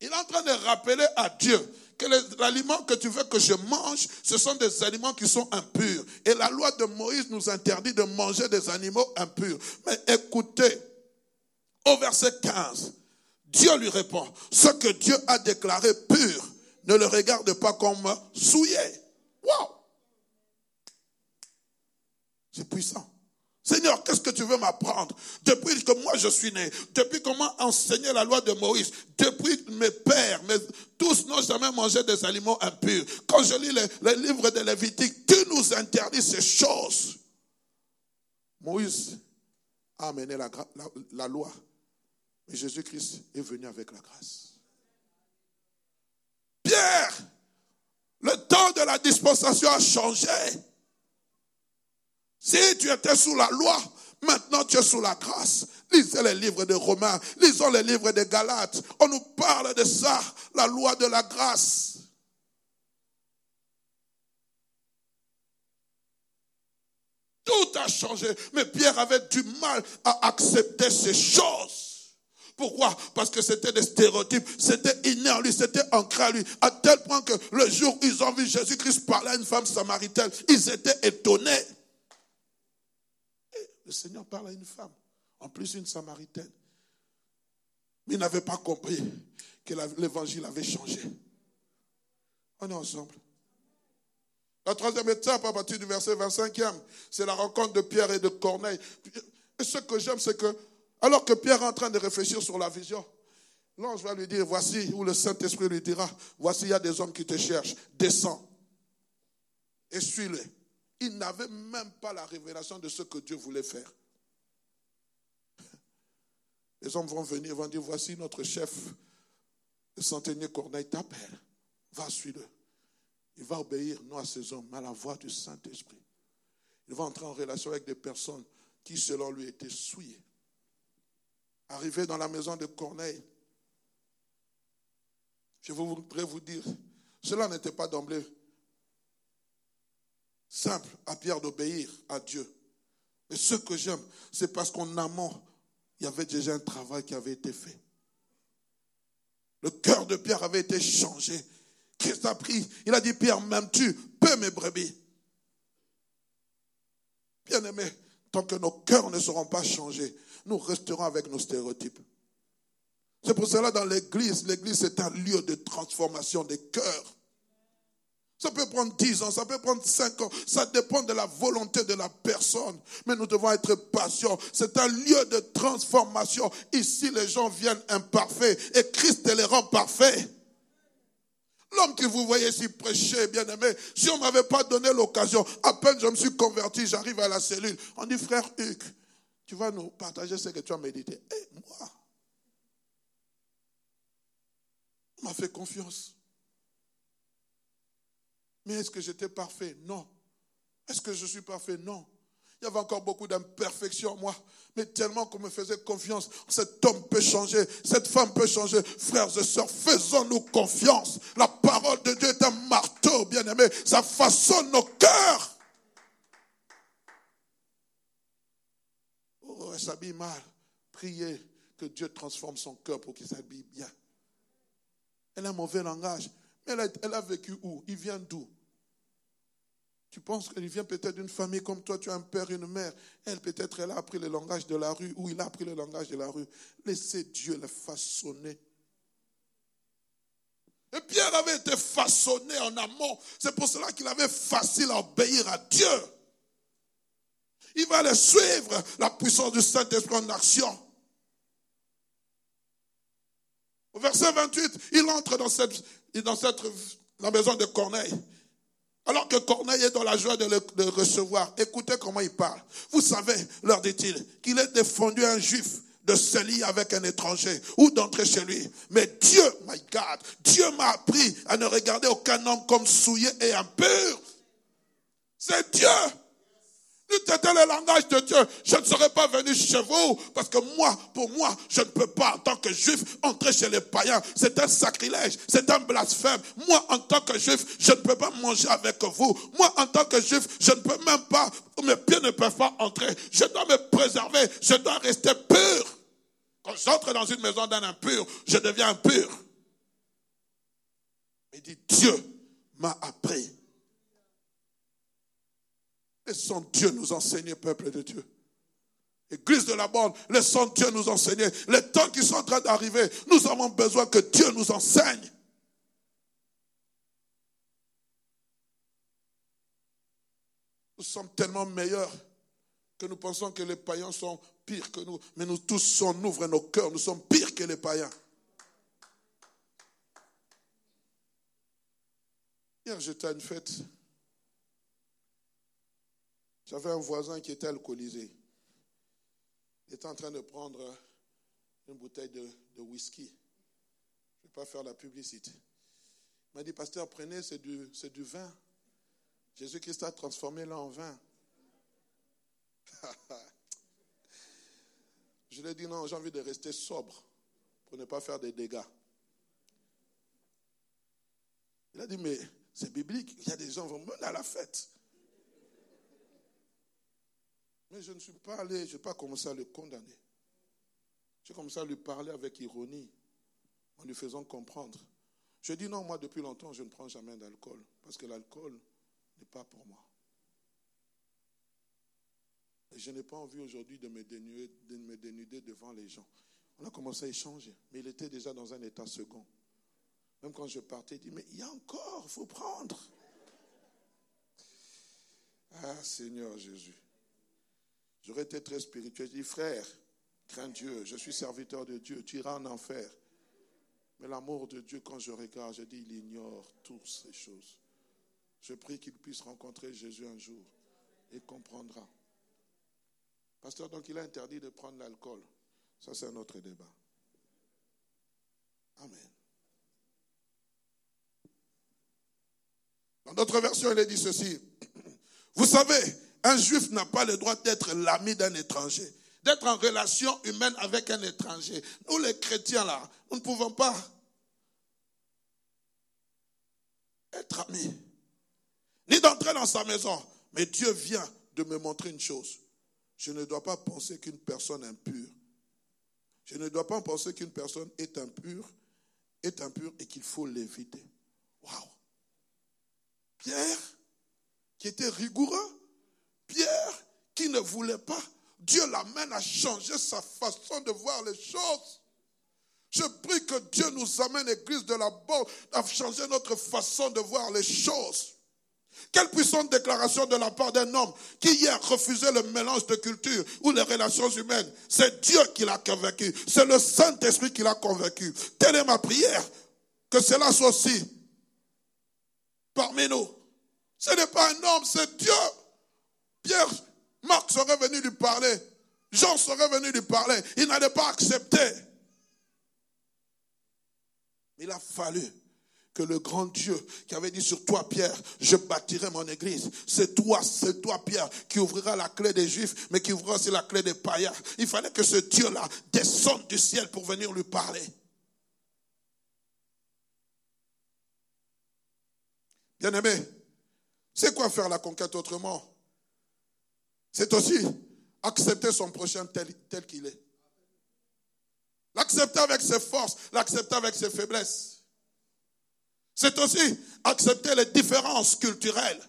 Il est en train de rappeler à Dieu que les que tu veux que je mange, ce sont des aliments qui sont impurs. Et la loi de Moïse nous interdit de manger des animaux impurs. Mais écoutez, au verset 15, Dieu lui répond, ce que Dieu a déclaré pur, ne le regarde pas comme souillé. Wow! C'est puissant. Seigneur, qu'est-ce que tu veux m'apprendre? Depuis que moi je suis né, depuis comment enseigner la loi de Moïse, depuis mes pères, tous n'ont jamais mangé des aliments impurs. Quand je lis les, livres de Lévitique, tu nous interdis ces choses. Moïse a amené la, la loi, mais Jésus-Christ est venu avec la grâce. Pierre, le temps de la dispensation a changé. Si tu étais sous la loi, maintenant tu es sous la grâce. Lisez les livres de Romains, lisons les livres de Galates. On nous parle de ça, la loi de la grâce. Tout a changé. Mais Pierre avait du mal à accepter ces choses. Pourquoi? Parce que c'était des stéréotypes, c'était inné en lui, c'était ancré en lui, à tel point que le jour où ils ont vu Jésus-Christ parler à une femme samaritaine, ils étaient étonnés. Le Seigneur parle à une femme, en plus une samaritaine. Mais il n'avait pas compris que l'évangile avait changé. On est ensemble. La troisième étape, à partir du verset 25e, c'est la rencontre de Pierre et de Corneille. Et ce que j'aime, c'est que, alors que Pierre est en train de réfléchir sur la vision, l'ange va lui dire, voici, ou le Saint-Esprit lui dira, voici, il y a des hommes qui te cherchent, descends et suis-les. Il n'avait même pas la révélation de ce que Dieu voulait faire. Les hommes vont venir, vont dire, voici notre chef, le centenier Corneille t'appelle. Va, suis-le. Il va obéir non à ces hommes, mais à la voix du Saint-Esprit. Il va entrer en relation avec des personnes qui, selon lui, étaient souillées. Arrivé dans la maison de Corneille, je voudrais vous dire, cela n'était pas d'emblée simple à Pierre d'obéir à Dieu. Mais ce que j'aime, c'est parce qu'en amont, il y avait déjà un travail qui avait été fait. Le cœur de Pierre avait été changé. Christ a pris, il a dit, Pierre, m'aimes-tu? Peu mes brebis. Bien aimé, tant que nos cœurs ne seront pas changés, nous resterons avec nos stéréotypes. C'est pour cela dans l'église, l'église est un lieu de transformation des cœurs. Ça peut prendre 10 ans, ça peut prendre 5 ans, ça dépend de la volonté de la personne. Mais nous devons être patients. C'est un lieu de transformation. Ici, les gens viennent imparfaits et Christ les rend parfaits. L'homme que vous voyez ici prêcher, bien aimé, si on ne m'avait pas donné l'occasion, à peine je me suis converti, j'arrive à la cellule. On dit, frère Hugues, tu vas nous partager ce que tu as médité. Et moi, on m'a fait confiance. Mais est-ce que j'étais parfait? Non. Est-ce que je suis parfait? Non. Il y avait encore beaucoup d'imperfections en moi. Mais tellement qu'on me faisait confiance, cet homme peut changer, cette femme peut changer. Frères et sœurs, faisons-nous confiance. La parole de Dieu est un marteau, bien aimé. Ça façonne nos cœurs. Oh, elle s'habille mal. Priez que Dieu transforme son cœur pour qu'il s'habille bien. Elle a un mauvais langage. Elle a, elle a vécu où? Il vient d'où? Tu penses qu'elle vient peut-être d'une famille comme toi, tu as un père, une mère. Elle, peut-être, elle a appris le langage de la rue ou il a appris le langage de la rue. Laissez Dieu le façonner. Et Pierre avait été façonné en amont. C'est pour cela qu'il avait facile à obéir à Dieu. Il va le suivre, la puissance du Saint-Esprit en action. Au verset 28, il entre dans cette, dans cette, la maison de Corneille. Alors que Corneille est dans la joie de le recevoir, écoutez comment il parle. Vous savez, leur dit-il, qu'il est défendu un juif de se lier avec un étranger ou d'entrer chez lui. Mais Dieu, my God, Dieu m'a appris à ne regarder aucun homme comme souillé et impur. C'est Dieu c'était le langage de Dieu, je ne serais pas venu chez vous parce que moi, pour moi, je ne peux pas en tant que juif entrer chez les païens. C'est un sacrilège, c'est un blasphème. Moi, en tant que juif, je ne peux pas manger avec vous. Moi, en tant que juif, je ne peux même pas, mes pieds ne peuvent pas entrer. Je dois me préserver, je dois rester pur. Quand j'entre dans une maison d'un impur, je deviens impur. Il dit, Dieu m'a appris Laissons Dieu nous enseigner, peuple de Dieu. Église de la bande, laissons Dieu nous enseigner. Les temps qui sont en train d'arriver, nous avons besoin que Dieu nous enseigne. Nous sommes tellement meilleurs que nous pensons que les païens sont pires que nous. Mais nous tous, on ouvre nos cœurs, nous sommes pires que les païens. Hier, j'étais à une fête j'avais un voisin qui était alcoolisé. Il était en train de prendre une bouteille de, whisky. Je ne vais pas faire la publicité. Il m'a dit, pasteur, prenez, c'est du, du vin. Jésus-Christ a transformé là en vin. Je lui ai dit, non, j'ai envie de rester sobre pour ne pas faire des dégâts. Il a dit, mais c'est biblique. Il y a des gens qui vont mener à la fête. Mais je ne suis pas allé, je n'ai pas commencé à le condamner. J'ai commencé à lui parler avec ironie, en lui faisant comprendre. Je dis non, moi depuis longtemps, je ne prends jamais d'alcool, parce que l'alcool n'est pas pour moi. Et je n'ai pas envie aujourd'hui de, de me dénuder devant les gens. On a commencé à échanger, mais il était déjà dans un état second. Même quand je partais, il dit, mais il y a encore, il faut prendre. Ah Seigneur Jésus. J'aurais été très spirituel. Je dis, frère, crains Dieu, je suis serviteur de Dieu, tu iras en enfer. Mais l'amour de Dieu, quand je regarde, je dis, il ignore toutes ces choses. Je prie qu'il puisse rencontrer Jésus un jour et comprendra. Pasteur, donc il a interdit de prendre l'alcool. Ça, c'est un autre débat. Amen. Dans d'autres versions, il est dit ceci. Vous savez, un juif n'a pas le droit d'être l'ami d'un étranger, d'être en relation humaine avec un étranger. Nous, les chrétiens, là, nous ne pouvons pas être amis, ni d'entrer dans sa maison. Mais Dieu vient de me montrer une chose. Je ne dois pas penser qu'une personne impure, je ne dois pas penser qu'une personne est impure, est impure et qu'il faut l'éviter. Waouh! Pierre, qui était rigoureux, Pierre, qui ne voulait pas, Dieu l'amène à changer sa façon de voir les choses. Je prie que Dieu nous amène, Église de la Bonne, à changer notre façon de voir les choses. Quelle puissante déclaration de la part d'un homme qui hier refusait le mélange de culture ou les relations humaines. C'est Dieu qui l'a convaincu. C'est le Saint-Esprit qui l'a convaincu. Telle est ma prière. Que cela soit aussi parmi nous. Ce n'est pas un homme, c'est Dieu. Pierre, Marc serait venu lui parler. Jean serait venu lui parler. Il n'allait pas accepter. Il a fallu que le grand Dieu qui avait dit sur toi, Pierre, je bâtirai mon église. C'est toi, c'est toi, Pierre, qui ouvrira la clé des Juifs, mais qui ouvrira aussi la clé des païens. Il fallait que ce Dieu-là descende du ciel pour venir lui parler. Bien-aimé, c'est quoi faire la conquête autrement? C'est aussi accepter son prochain tel, tel qu'il est. L'accepter avec ses forces, l'accepter avec ses faiblesses. C'est aussi accepter les différences culturelles.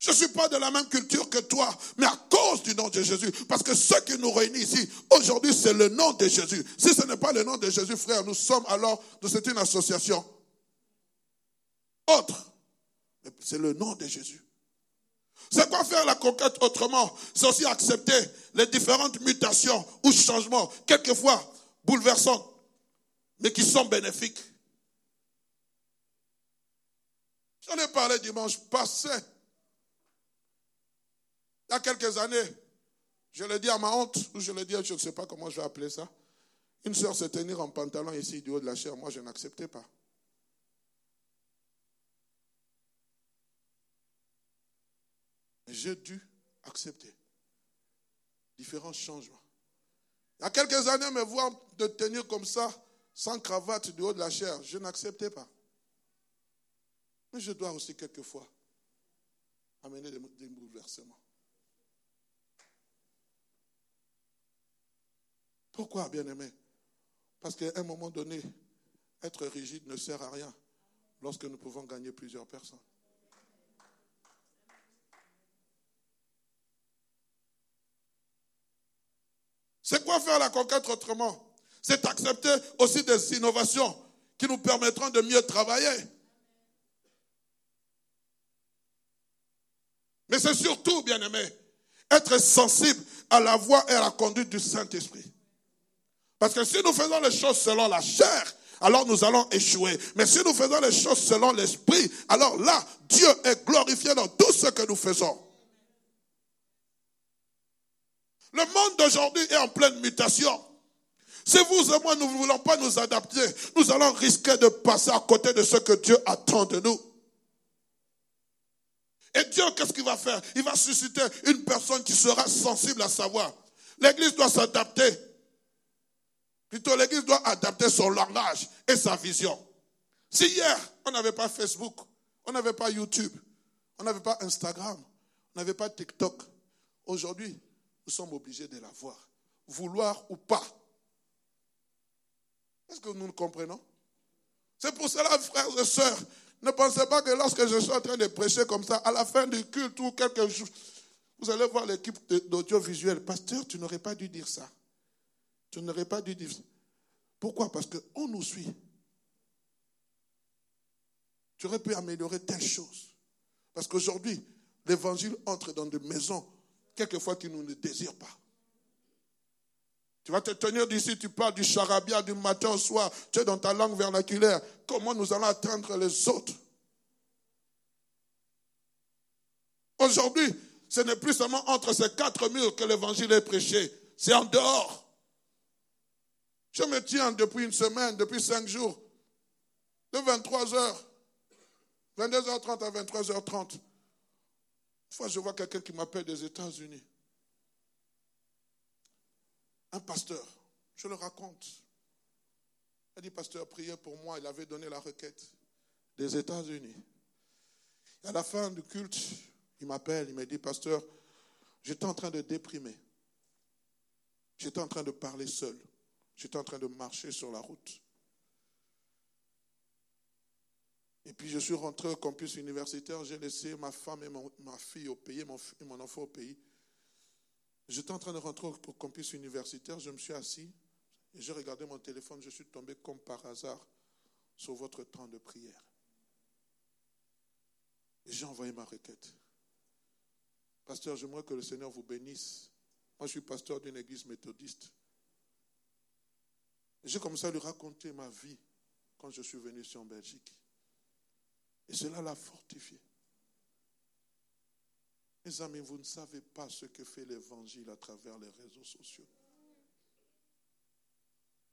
Je ne suis pas de la même culture que toi, mais à cause du nom de Jésus. Parce que ce qui nous réunit ici, aujourd'hui, c'est le nom de Jésus. Si ce n'est pas le nom de Jésus, frère, nous sommes alors, c'est une association. Autre. C'est le nom de Jésus. C'est quoi faire la conquête autrement? C'est aussi accepter les différentes mutations ou changements, quelquefois bouleversants, mais qui sont bénéfiques. J'en ai parlé dimanche passé. Il y a quelques années, je l'ai dit à ma honte, ou je l'ai dit, je ne sais pas comment je vais appeler ça. Une soeur se tenir en pantalon ici du haut de la chair, moi je n'acceptais pas. J'ai dû accepter différents changements. Il y a quelques années, me voir de tenir comme ça, sans cravate du haut de la chair, je n'acceptais pas. Mais je dois aussi quelquefois amener des, bouleversements. Pourquoi, bien-aimé? Parce qu'à un moment donné, être rigide ne sert à rien lorsque nous pouvons gagner plusieurs personnes. C'est quoi faire la conquête autrement? C'est accepter aussi des innovations qui nous permettront de mieux travailler. Mais c'est surtout, bien aimé, être sensible à la voix et à la conduite du Saint-Esprit. Parce que si nous faisons les choses selon la chair, alors nous allons échouer. Mais si nous faisons les choses selon l'Esprit, alors là, Dieu est glorifié dans tout ce que nous faisons. Le monde d'aujourd'hui est en pleine mutation. Si vous et moi, nous ne voulons pas nous adapter, nous allons risquer de passer à côté de ce que Dieu attend de nous. Et Dieu, qu'est-ce qu'il va faire? Il va susciter une personne qui sera sensible à savoir. L'Église doit s'adapter. Plutôt, l'Église doit adapter son langage et sa vision. Si hier, on n'avait pas Facebook, on n'avait pas YouTube, on n'avait pas Instagram, on n'avait pas TikTok, aujourd'hui, nous sommes obligés de la voir, vouloir ou pas. Est-ce que nous nous comprenons? C'est pour cela, frères et sœurs, ne pensez pas que lorsque je suis en train de prêcher comme ça, à la fin du culte ou quelque chose, vous allez voir l'équipe d'audiovisuel. Pasteur, tu n'aurais pas dû dire ça. Tu n'aurais pas dû dire ça. Pourquoi? Parce qu'on nous suit. Tu aurais pu améliorer telle chose. Parce qu'aujourd'hui, l'évangile entre dans des maisons quelquefois nous ne désirent pas. Tu vas te tenir d'ici, tu parles du charabia du matin au soir, tu es dans ta langue vernaculaire. Comment nous allons atteindre les autres? Aujourd'hui, ce n'est plus seulement entre ces quatre murs que l'évangile est prêché, c'est en dehors. Je me tiens depuis une semaine, depuis cinq jours, de 23h, 22h30 à 23h30. Une fois, je vois quelqu'un qui m'appelle des États-Unis. Un pasteur, je le raconte. Il a dit, pasteur, priez pour moi. Il avait donné la requête des États-Unis. À la fin du culte, il m'appelle, il me dit, pasteur, j'étais en train de déprimer. J'étais en train de parler seul. J'étais en train de marcher sur la route. Et puis je suis rentré au campus universitaire, j'ai laissé ma femme et ma fille au pays, mon, et mon enfant au pays. J'étais en train de rentrer au campus universitaire, je me suis assis et j'ai regardé mon téléphone, je suis tombé comme par hasard sur votre temps de prière. Et j'ai envoyé ma requête. Pasteur, j'aimerais que le Seigneur vous bénisse. Moi, je suis pasteur d'une église méthodiste. J'ai commencé à lui raconter ma vie quand je suis venu ici en Belgique. Et cela l'a fortifié. Mes amis, vous ne savez pas ce que fait l'évangile à travers les réseaux sociaux.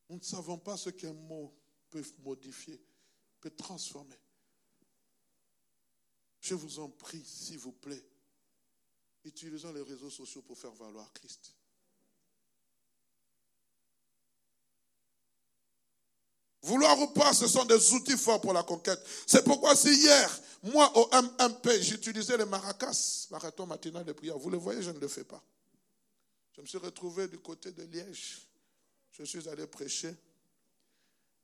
Nous ne savons pas ce qu'un mot peut modifier, peut transformer. Je vous en prie, s'il vous plaît, utilisons les réseaux sociaux pour faire valoir Christ. Vouloir ou pas, ce sont des outils forts pour la conquête. C'est pourquoi si hier, moi au MP, j'utilisais les maracas, marathon matinal de prière, vous le voyez, je ne le fais pas. Je me suis retrouvé du côté de Liège. Je suis allé prêcher.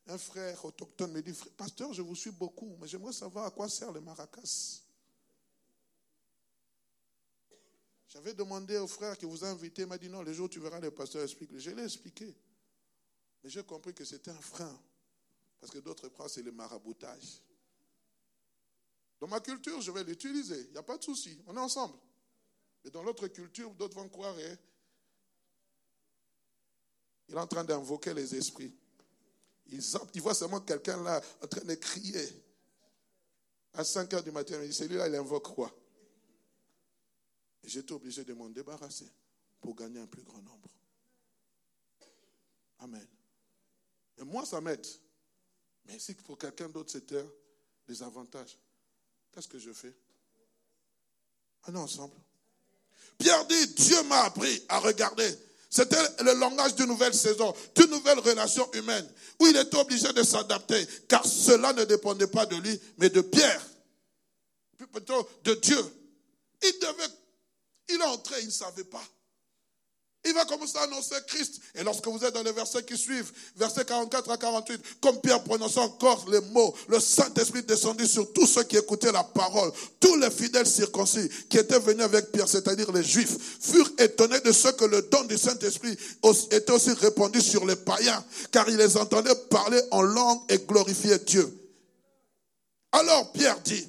Un frère autochtone me dit, pasteur, je vous suis beaucoup, mais j'aimerais savoir à quoi sert les maracas. J'avais demandé au frère qui vous a invité, il m'a dit non, le jour où tu verras le pasteur explique. Je l'ai expliqué. Mais j'ai compris que c'était un frein. Parce que d'autres croient c'est le maraboutage. Dans ma culture, je vais l'utiliser. Il n'y a pas de souci. On est ensemble. Mais dans l'autre culture, d'autres vont croire. Hein, il est en train d'invoquer les esprits. Il, voit seulement quelqu'un là en train de crier. À 5 heures du matin, il dit celui-là, il invoque quoi? J'étais obligé de m'en débarrasser pour gagner un plus grand nombre. Amen. Et moi, ça m'aide. Mais si pour quelqu'un d'autre, c'était des avantages, qu'est-ce que je fais? On est ensemble. Pierre dit, Dieu m'a appris à regarder. C'était le langage d'une nouvelle saison, d'une nouvelle relation humaine, où il était obligé de s'adapter, car cela ne dépendait pas de lui, mais de Pierre, plutôt de Dieu. Il devait, il est entré, il ne savait pas. Il va commencer à annoncer Christ. Et lorsque vous êtes dans les versets qui suivent, versets 44 à 48, comme Pierre prononçait encore les mots, le Saint-Esprit descendit sur tous ceux qui écoutaient la parole. Tous les fidèles circoncis qui étaient venus avec Pierre, c'est-à-dire les Juifs, furent étonnés de ce que le don du Saint-Esprit était aussi répandu sur les païens, car ils les entendaient parler en langue et glorifier Dieu. Alors Pierre dit,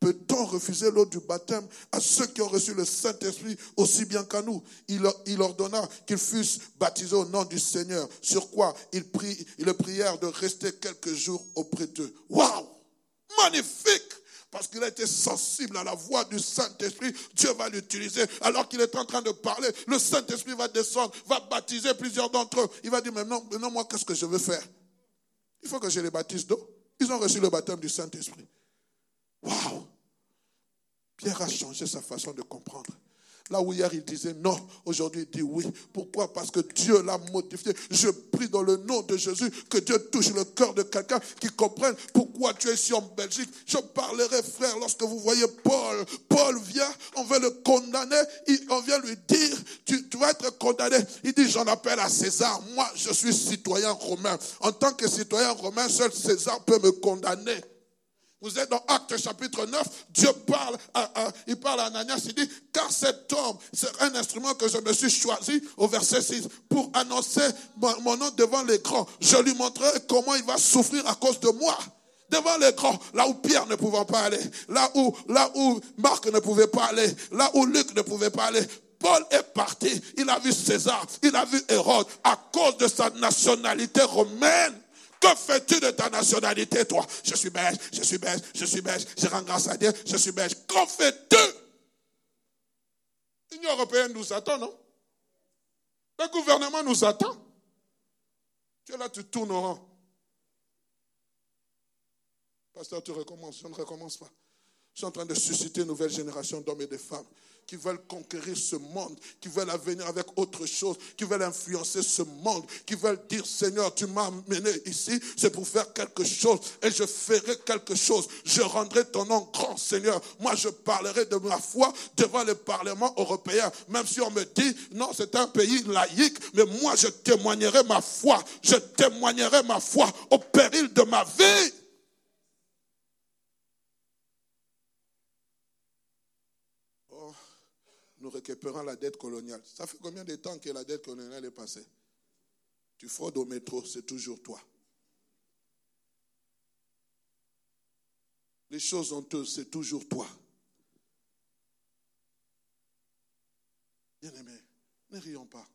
Peut-on refuser l'eau du baptême à ceux qui ont reçu le Saint-Esprit aussi bien qu'à nous? Il, ordonna qu'ils fussent baptisés au nom du Seigneur, sur quoi ils, prient, ils prièrent de rester quelques jours auprès d'eux. Waouh Magnifique parce qu'il a été sensible à la voix du Saint-Esprit, Dieu va l'utiliser. Alors qu'il est en train de parler, le Saint-Esprit va descendre, va baptiser plusieurs d'entre eux. Il va dire, maintenant, maintenant moi, qu'est-ce que je veux faire? Il faut que je les baptise d'eau. Ils ont reçu le baptême du Saint-Esprit. Waouh Pierre a changé sa façon de comprendre. Là où hier il disait non, aujourd'hui il dit oui. Pourquoi? Parce que Dieu l'a modifié. Je prie dans le nom de Jésus que Dieu touche le cœur de quelqu'un qui comprenne pourquoi tu es ici en Belgique. Je parlerai, frère, lorsque vous voyez Paul. Paul vient, on veut le condamner. On vient lui dire, tu, tu vas être condamné. Il dit, j'en appelle à César. Moi, je suis citoyen romain. En tant que citoyen romain, seul César peut me condamner. Vous êtes dans Acte chapitre 9, Dieu parle, il parle à Ananias, il dit, car cet homme, c'est un instrument que je me suis choisi, au verset 6, pour annoncer mon, nom devant les grands. Je lui montrerai comment il va souffrir à cause de moi devant les grands, là où Pierre ne pouvait pas aller, là où, là où Marc ne pouvait pas aller, là où Luc ne pouvait pas aller. Paul est parti, il a vu César, il a vu Hérode, à cause de sa nationalité romaine. Que fais-tu de ta nationalité, toi? Je suis belge, je suis belge, je suis belge, je rends grâce à Dieu, je suis belge. Qu'en fais-tu? L'Union européenne nous attend, non? Le gouvernement nous attend. Tu es là, tu tournes au rang. Pasteur, tu recommences. Je ne recommence pas. Je suis en train de susciter une nouvelle génération d'hommes et de femmes qui veulent conquérir ce monde, qui veulent venir avec autre chose, qui veulent influencer ce monde, qui veulent dire Seigneur, tu m'as amené ici, c'est pour faire quelque chose et je ferai quelque chose. Je rendrai ton nom grand, Seigneur. Moi, je parlerai de ma foi devant le Parlement européen, même si on me dit non, c'est un pays laïque, mais moi, je témoignerai ma foi. Je témoignerai ma foi au péril de ma vie. Nous récupérons la dette coloniale. Ça fait combien de temps que la dette coloniale est passée? Tu fraudes au métro, c'est toujours toi. Les choses honteuses, c'est toujours toi. Bien-aimé, ne rions pas.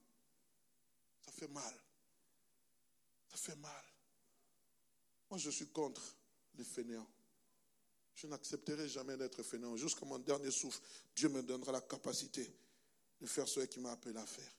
Ça fait mal. Ça fait mal. Moi, je suis contre les fainéants. Je n'accepterai jamais d'être fainéant. Jusqu'à mon dernier souffle, Dieu me donnera la capacité de faire ce qu'il m'a appelé à faire.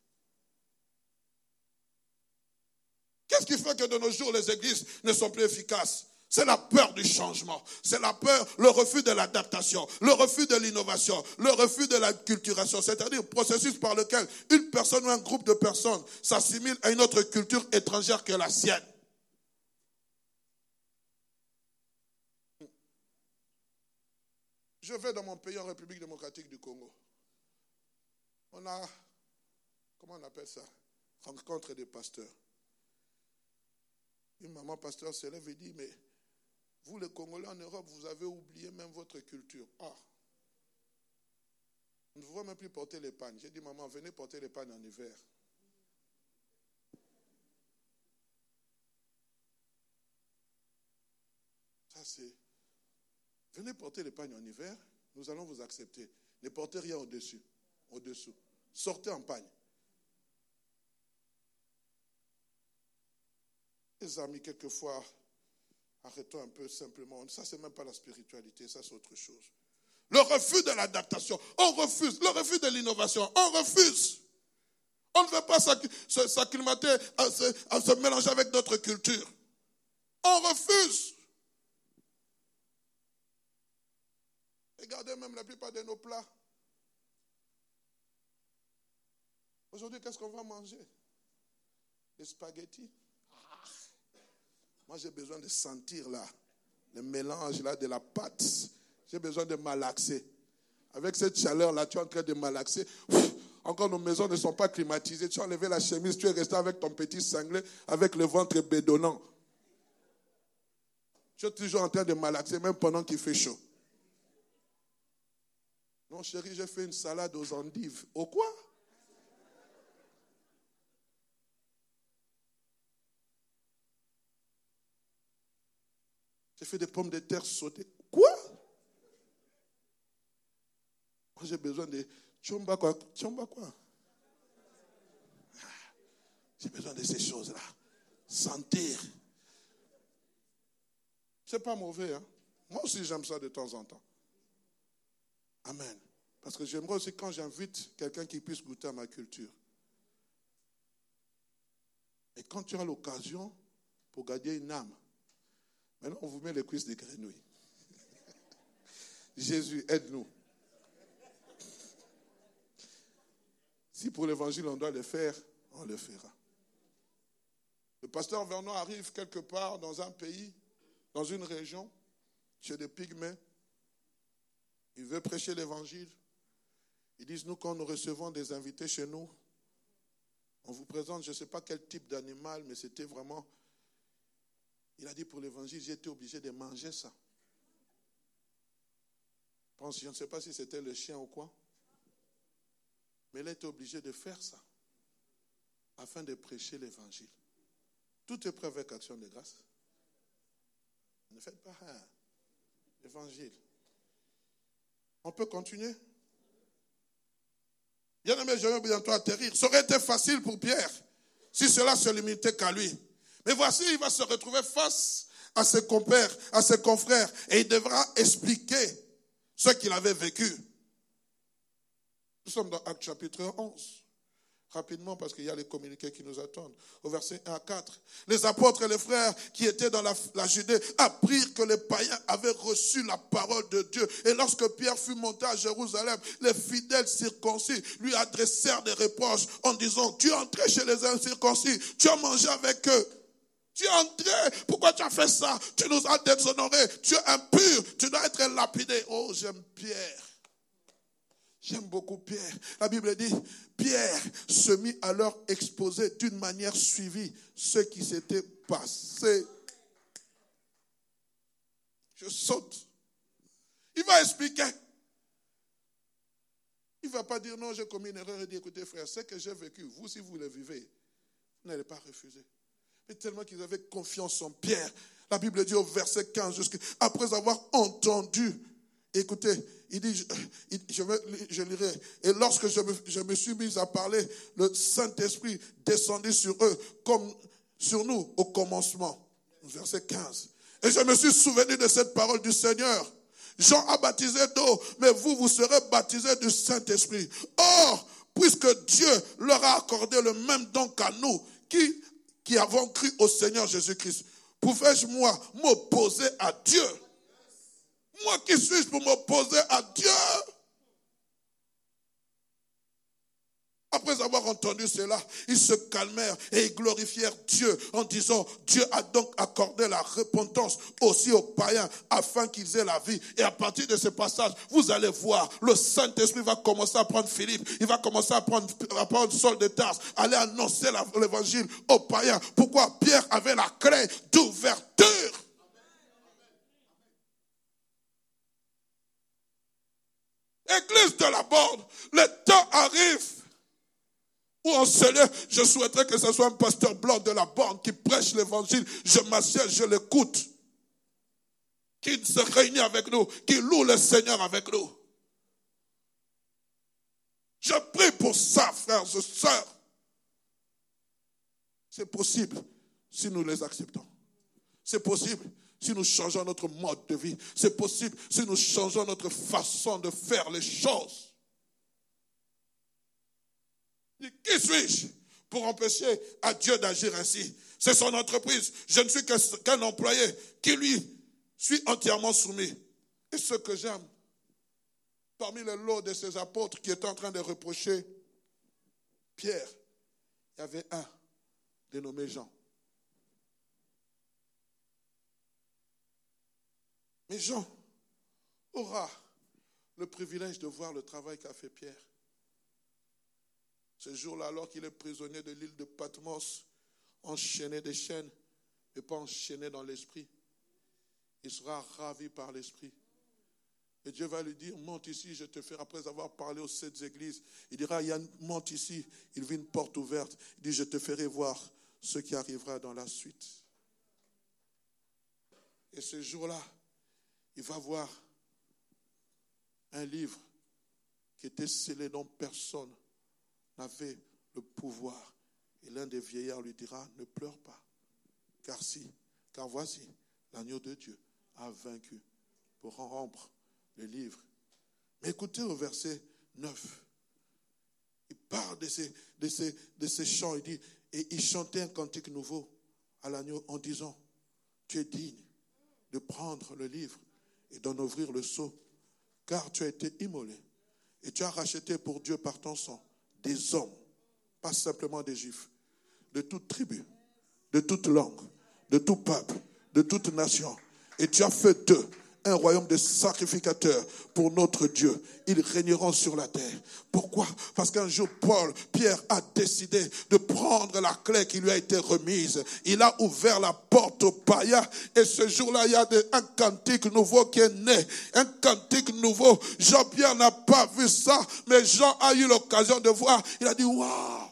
Qu'est-ce qui fait que de nos jours, les églises ne sont plus efficaces? C'est la peur du changement. C'est la peur, le refus de l'adaptation, le refus de l'innovation, le refus de la culturation. C'est-à-dire le processus par lequel une personne ou un groupe de personnes s'assimile à une autre culture étrangère que la sienne. Je vais dans mon pays en République démocratique du Congo. On a, comment on appelle ça? Rencontre des pasteurs. Une maman pasteur se lève et dit, mais vous les Congolais en Europe, vous avez oublié même votre culture. Ah, On ne voit même plus porter l'épargne. J'ai dit, maman, venez porter l'épargne en hiver. Ça, c'est. Venez porter l'épargne en hiver, nous allons vous accepter. Ne portez rien au-dessus, au-dessous. Sortez en pagne. Les amis, quelquefois, arrêtons un peu simplement. Ça, c'est même pas la spiritualité, ça, c'est autre chose. Le refus de l'adaptation, on refuse. Le refus de l'innovation, on refuse. On ne veut pas s'acclimater, à se mélanger avec notre culture. On refuse. Regardez même la plupart de nos plats. Aujourd'hui, qu'est-ce qu'on va manger? Des spaghettis. Moi, j'ai besoin de sentir là, le mélange là de la pâte. J'ai besoin de malaxer. Avec cette chaleur-là, tu es en train de malaxer. Encore nos maisons ne sont pas climatisées. Tu as enlevé la chemise, tu es resté avec ton petit cinglé, avec le ventre bédonnant. Tu es toujours en train de malaxer, même pendant qu'il fait chaud. Non, chérie, j'ai fait une salade aux endives. Au quoi? J'ai fait des pommes de terre sautées. Quoi? Moi, j'ai besoin de chomba quoi? Chomba quoi? J'ai besoin de ces choses-là. Sentir. C'est pas mauvais, hein? Moi aussi, j'aime ça de temps en temps. Amen. Parce que j'aimerais aussi quand j'invite quelqu'un qui puisse goûter à ma culture. Et quand tu as l'occasion pour garder une âme, maintenant on vous met les cuisses de grenouilles. Jésus, aide-nous. Si pour l'évangile on doit le faire, on le fera. Le pasteur Vernon arrive quelque part dans un pays, dans une région, chez des pygmées. Il veut prêcher l'évangile. Ils disent, nous, quand nous recevons des invités chez nous, on vous présente, je ne sais pas quel type d'animal, mais c'était vraiment... Il a dit, pour l'évangile, été obligé de manger ça. Je ne sais pas si c'était le chien ou quoi. Mais il été obligé de faire ça afin de prêcher l'évangile. Tout est prêt avec action de grâce. Ne faites pas hein, l'évangile. On peut continuer Bien aimé, je vais bientôt atterrir. Ça aurait été facile pour Pierre si cela se limitait qu'à lui. Mais voici, il va se retrouver face à ses compères, à ses confrères, et il devra expliquer ce qu'il avait vécu. Nous sommes dans Acte chapitre 11 rapidement parce qu'il y a les communiqués qui nous attendent. Au verset 1 à 4. Les apôtres et les frères qui étaient dans la, Judée apprirent que les païens avaient reçu la parole de Dieu. Et lorsque Pierre fut monté à Jérusalem, les fidèles circoncis lui adressèrent des reproches en disant, tu es entré chez les incirconcis, tu as mangé avec eux. Tu es entré, pourquoi tu as fait ça? Tu nous as déshonorés, tu es impur, tu dois être lapidé. Oh, j'aime Pierre. J'aime beaucoup Pierre. La Bible dit, Pierre se mit à leur exposer d'une manière suivie ce qui s'était passé. Je saute. Il va expliquer. Il ne va pas dire non, j'ai commis une erreur et dire écoutez frère, ce que j'ai vécu, vous si vous le vivez, n'allez pas refuser. Mais tellement qu'ils avaient confiance en Pierre. La Bible dit au verset 15, après avoir entendu Écoutez, il dit, je, lirai. Et lorsque je me, je me, suis mis à parler, le Saint-Esprit descendit sur eux comme sur nous au commencement. Verset 15. Et je me suis souvenu de cette parole du Seigneur. Jean a baptisé d'eau, mais vous, vous serez baptisés du Saint-Esprit. Or, puisque Dieu leur a accordé le même don qu'à nous, qui, qui avons cru au Seigneur Jésus-Christ, pouvais-je, moi, m'opposer à Dieu? Moi qui suis-je pour m'opposer à Dieu? Après avoir entendu cela, ils se calmèrent et ils glorifièrent Dieu en disant, Dieu a donc accordé la repentance aussi aux païens afin qu'ils aient la vie. Et à partir de ce passage, vous allez voir, le Saint-Esprit va commencer à prendre Philippe, il va commencer à prendre, à Saul de Tarse, aller annoncer l'évangile aux païens. Pourquoi? Pierre avait la clé d'ouverture Église de la bande, le temps arrive où on se lève. Je souhaiterais que ce soit un pasteur blanc de la bande qui prêche l'évangile. Je m'assieds, je l'écoute. Qui se réunit avec nous, qui loue le Seigneur avec nous. Je prie pour ça, frères et sœurs. C'est possible si nous les acceptons. C'est possible si nous changeons notre mode de vie. C'est possible si nous changeons notre façon de faire les choses. Qui suis-je pour empêcher à Dieu d'agir ainsi? C'est son entreprise. Je ne suis qu'un employé qui lui suis entièrement soumis. Et ce que j'aime, parmi le lot de ces apôtres qui étaient en train de reprocher Pierre, il y avait un dénommé Jean. Mais Jean aura le privilège de voir le travail qu'a fait Pierre. Ce jour-là, alors qu'il est prisonnier de l'île de Patmos, enchaîné des chaînes, mais pas enchaîné dans l'esprit, il sera ravi par l'esprit. Et Dieu va lui dire, monte ici, je te ferai, après avoir parlé aux sept églises, il dira, Yann, monte ici, il vit une porte ouverte, il dit, je te ferai voir ce qui arrivera dans la suite. Et ce jour-là, il va voir un livre qui était scellé dont personne n'avait le pouvoir. Et l'un des vieillards lui dira, ne pleure pas, car si, car voici, l'agneau de Dieu a vaincu pour rompre le livre. Mais écoutez au verset 9. Il parle de ces, de ces, de ces chants. Il dit, et il chantait un cantique nouveau à l'agneau en disant, tu es digne de prendre le livre et d'en ouvrir le seau, car tu as été immolé et tu as racheté pour Dieu par ton sang des hommes, pas simplement des juifs, de toute tribu, de toute langue, de tout peuple, de toute nation. Et tu as fait d'eux un royaume de sacrificateurs pour notre Dieu. Ils régneront sur la terre. Pourquoi? Parce qu'un jour, Paul, Pierre a décidé de prendre la clé qui lui a été remise. Il a ouvert la porte aux païens. Et ce jour-là, il y a un cantique nouveau qui est né. Un cantique nouveau. Jean-Pierre n'a pas vu ça, mais Jean a eu l'occasion de voir. Il a dit, waouh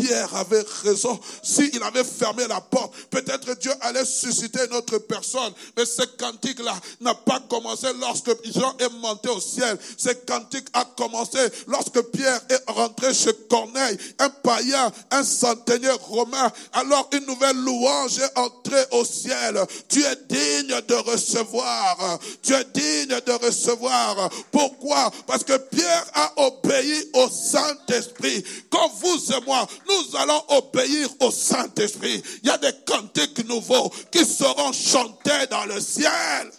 Pierre avait raison. S'il avait fermé la porte, peut-être Dieu allait susciter notre personne. Mais ce cantique-là n'a pas commencé lorsque Jean est monté au ciel. Ce cantique a commencé lorsque Pierre est rentré chez Corneille, un païen, un centenier romain. Alors une nouvelle louange est entrée au ciel. Tu es digne de recevoir. Tu es digne de recevoir. Pourquoi? Parce que Pierre a obéi au Saint-Esprit. Comme vous et moi, nous allons obéir au Saint-Esprit. Il y a des cantiques nouveaux qui seront chantés dans le ciel.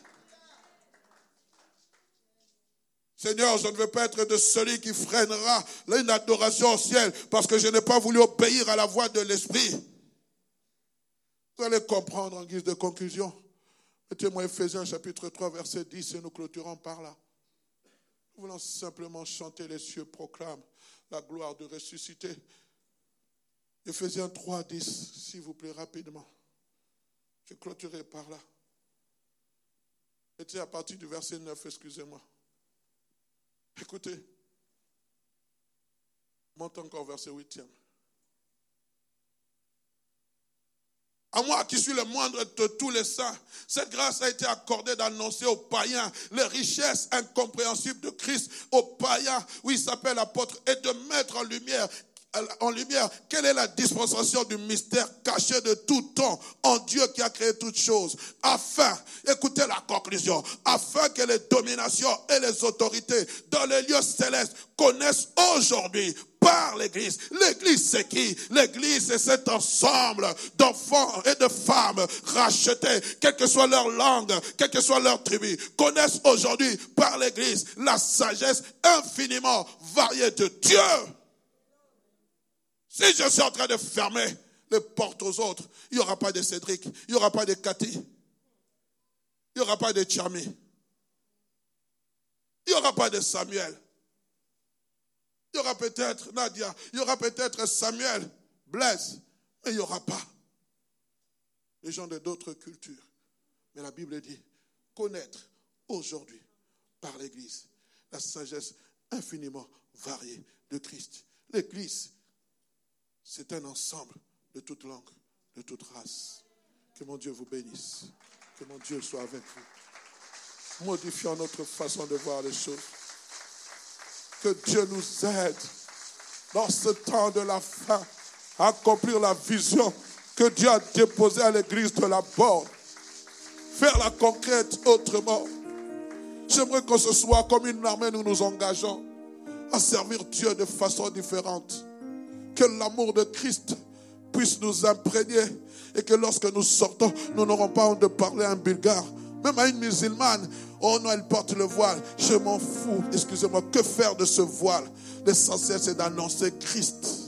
Seigneur, je ne veux pas être de celui qui freinera une adoration au ciel parce que je n'ai pas voulu obéir à la voix de l'Esprit. Vous allez comprendre en guise de conclusion. Mettez-moi Ephésiens chapitre 3, verset 10 et nous clôturons par là. Nous voulons simplement chanter les cieux proclament la gloire de ressusciter Ephésiens 3, 10, s'il vous plaît, rapidement. Je clôturerai par là. C'était à partir du verset 9, excusez-moi. Écoutez. Monte encore verset 8 À moi qui suis le moindre de tous les saints, cette grâce a été accordée d'annoncer aux païens les richesses incompréhensibles de Christ, aux païens, où il s'appelle apôtre, et de mettre en lumière en lumière quelle est la dispensation du mystère caché de tout temps en Dieu qui a créé toutes choses, afin, écoutez la conclusion, afin que les dominations et les autorités dans les lieux célestes connaissent aujourd'hui par l'Église. L'Église, c'est qui? L'Église, c'est cet ensemble d'enfants et de femmes rachetés, quelle que soit leur langue, quelle que soit leur tribu, connaissent aujourd'hui par l'Église la sagesse infiniment variée de Dieu. Si je suis en train de fermer les portes aux autres, il n'y aura pas de Cédric, il n'y aura pas de Cathy, il n'y aura pas de Chami, il n'y aura pas de Samuel. Il y aura peut-être Nadia, il y aura peut-être Samuel, Blaise, mais il n'y aura pas les gens de d'autres cultures. Mais la Bible dit connaître aujourd'hui par l'Église la sagesse infiniment variée de Christ. L'Église, c'est un ensemble de toute langue, de toute race. Que mon Dieu vous bénisse. Que mon Dieu soit avec vous. Modifions notre façon de voir les choses. Que Dieu nous aide dans ce temps de la fin à accomplir la vision que Dieu a déposée à l'église de la borne. Faire la conquête autrement. J'aimerais que ce soit comme une armée, nous nous engageons à servir Dieu de façon différente. Que l'amour de Christ puisse nous imprégner et que lorsque nous sortons, nous n'aurons pas honte de parler à un bulgare, même à une musulmane. Oh non, elle porte le voile. Je m'en fous. Excusez-moi, que faire de ce voile? L'essentiel, c'est d'annoncer Christ.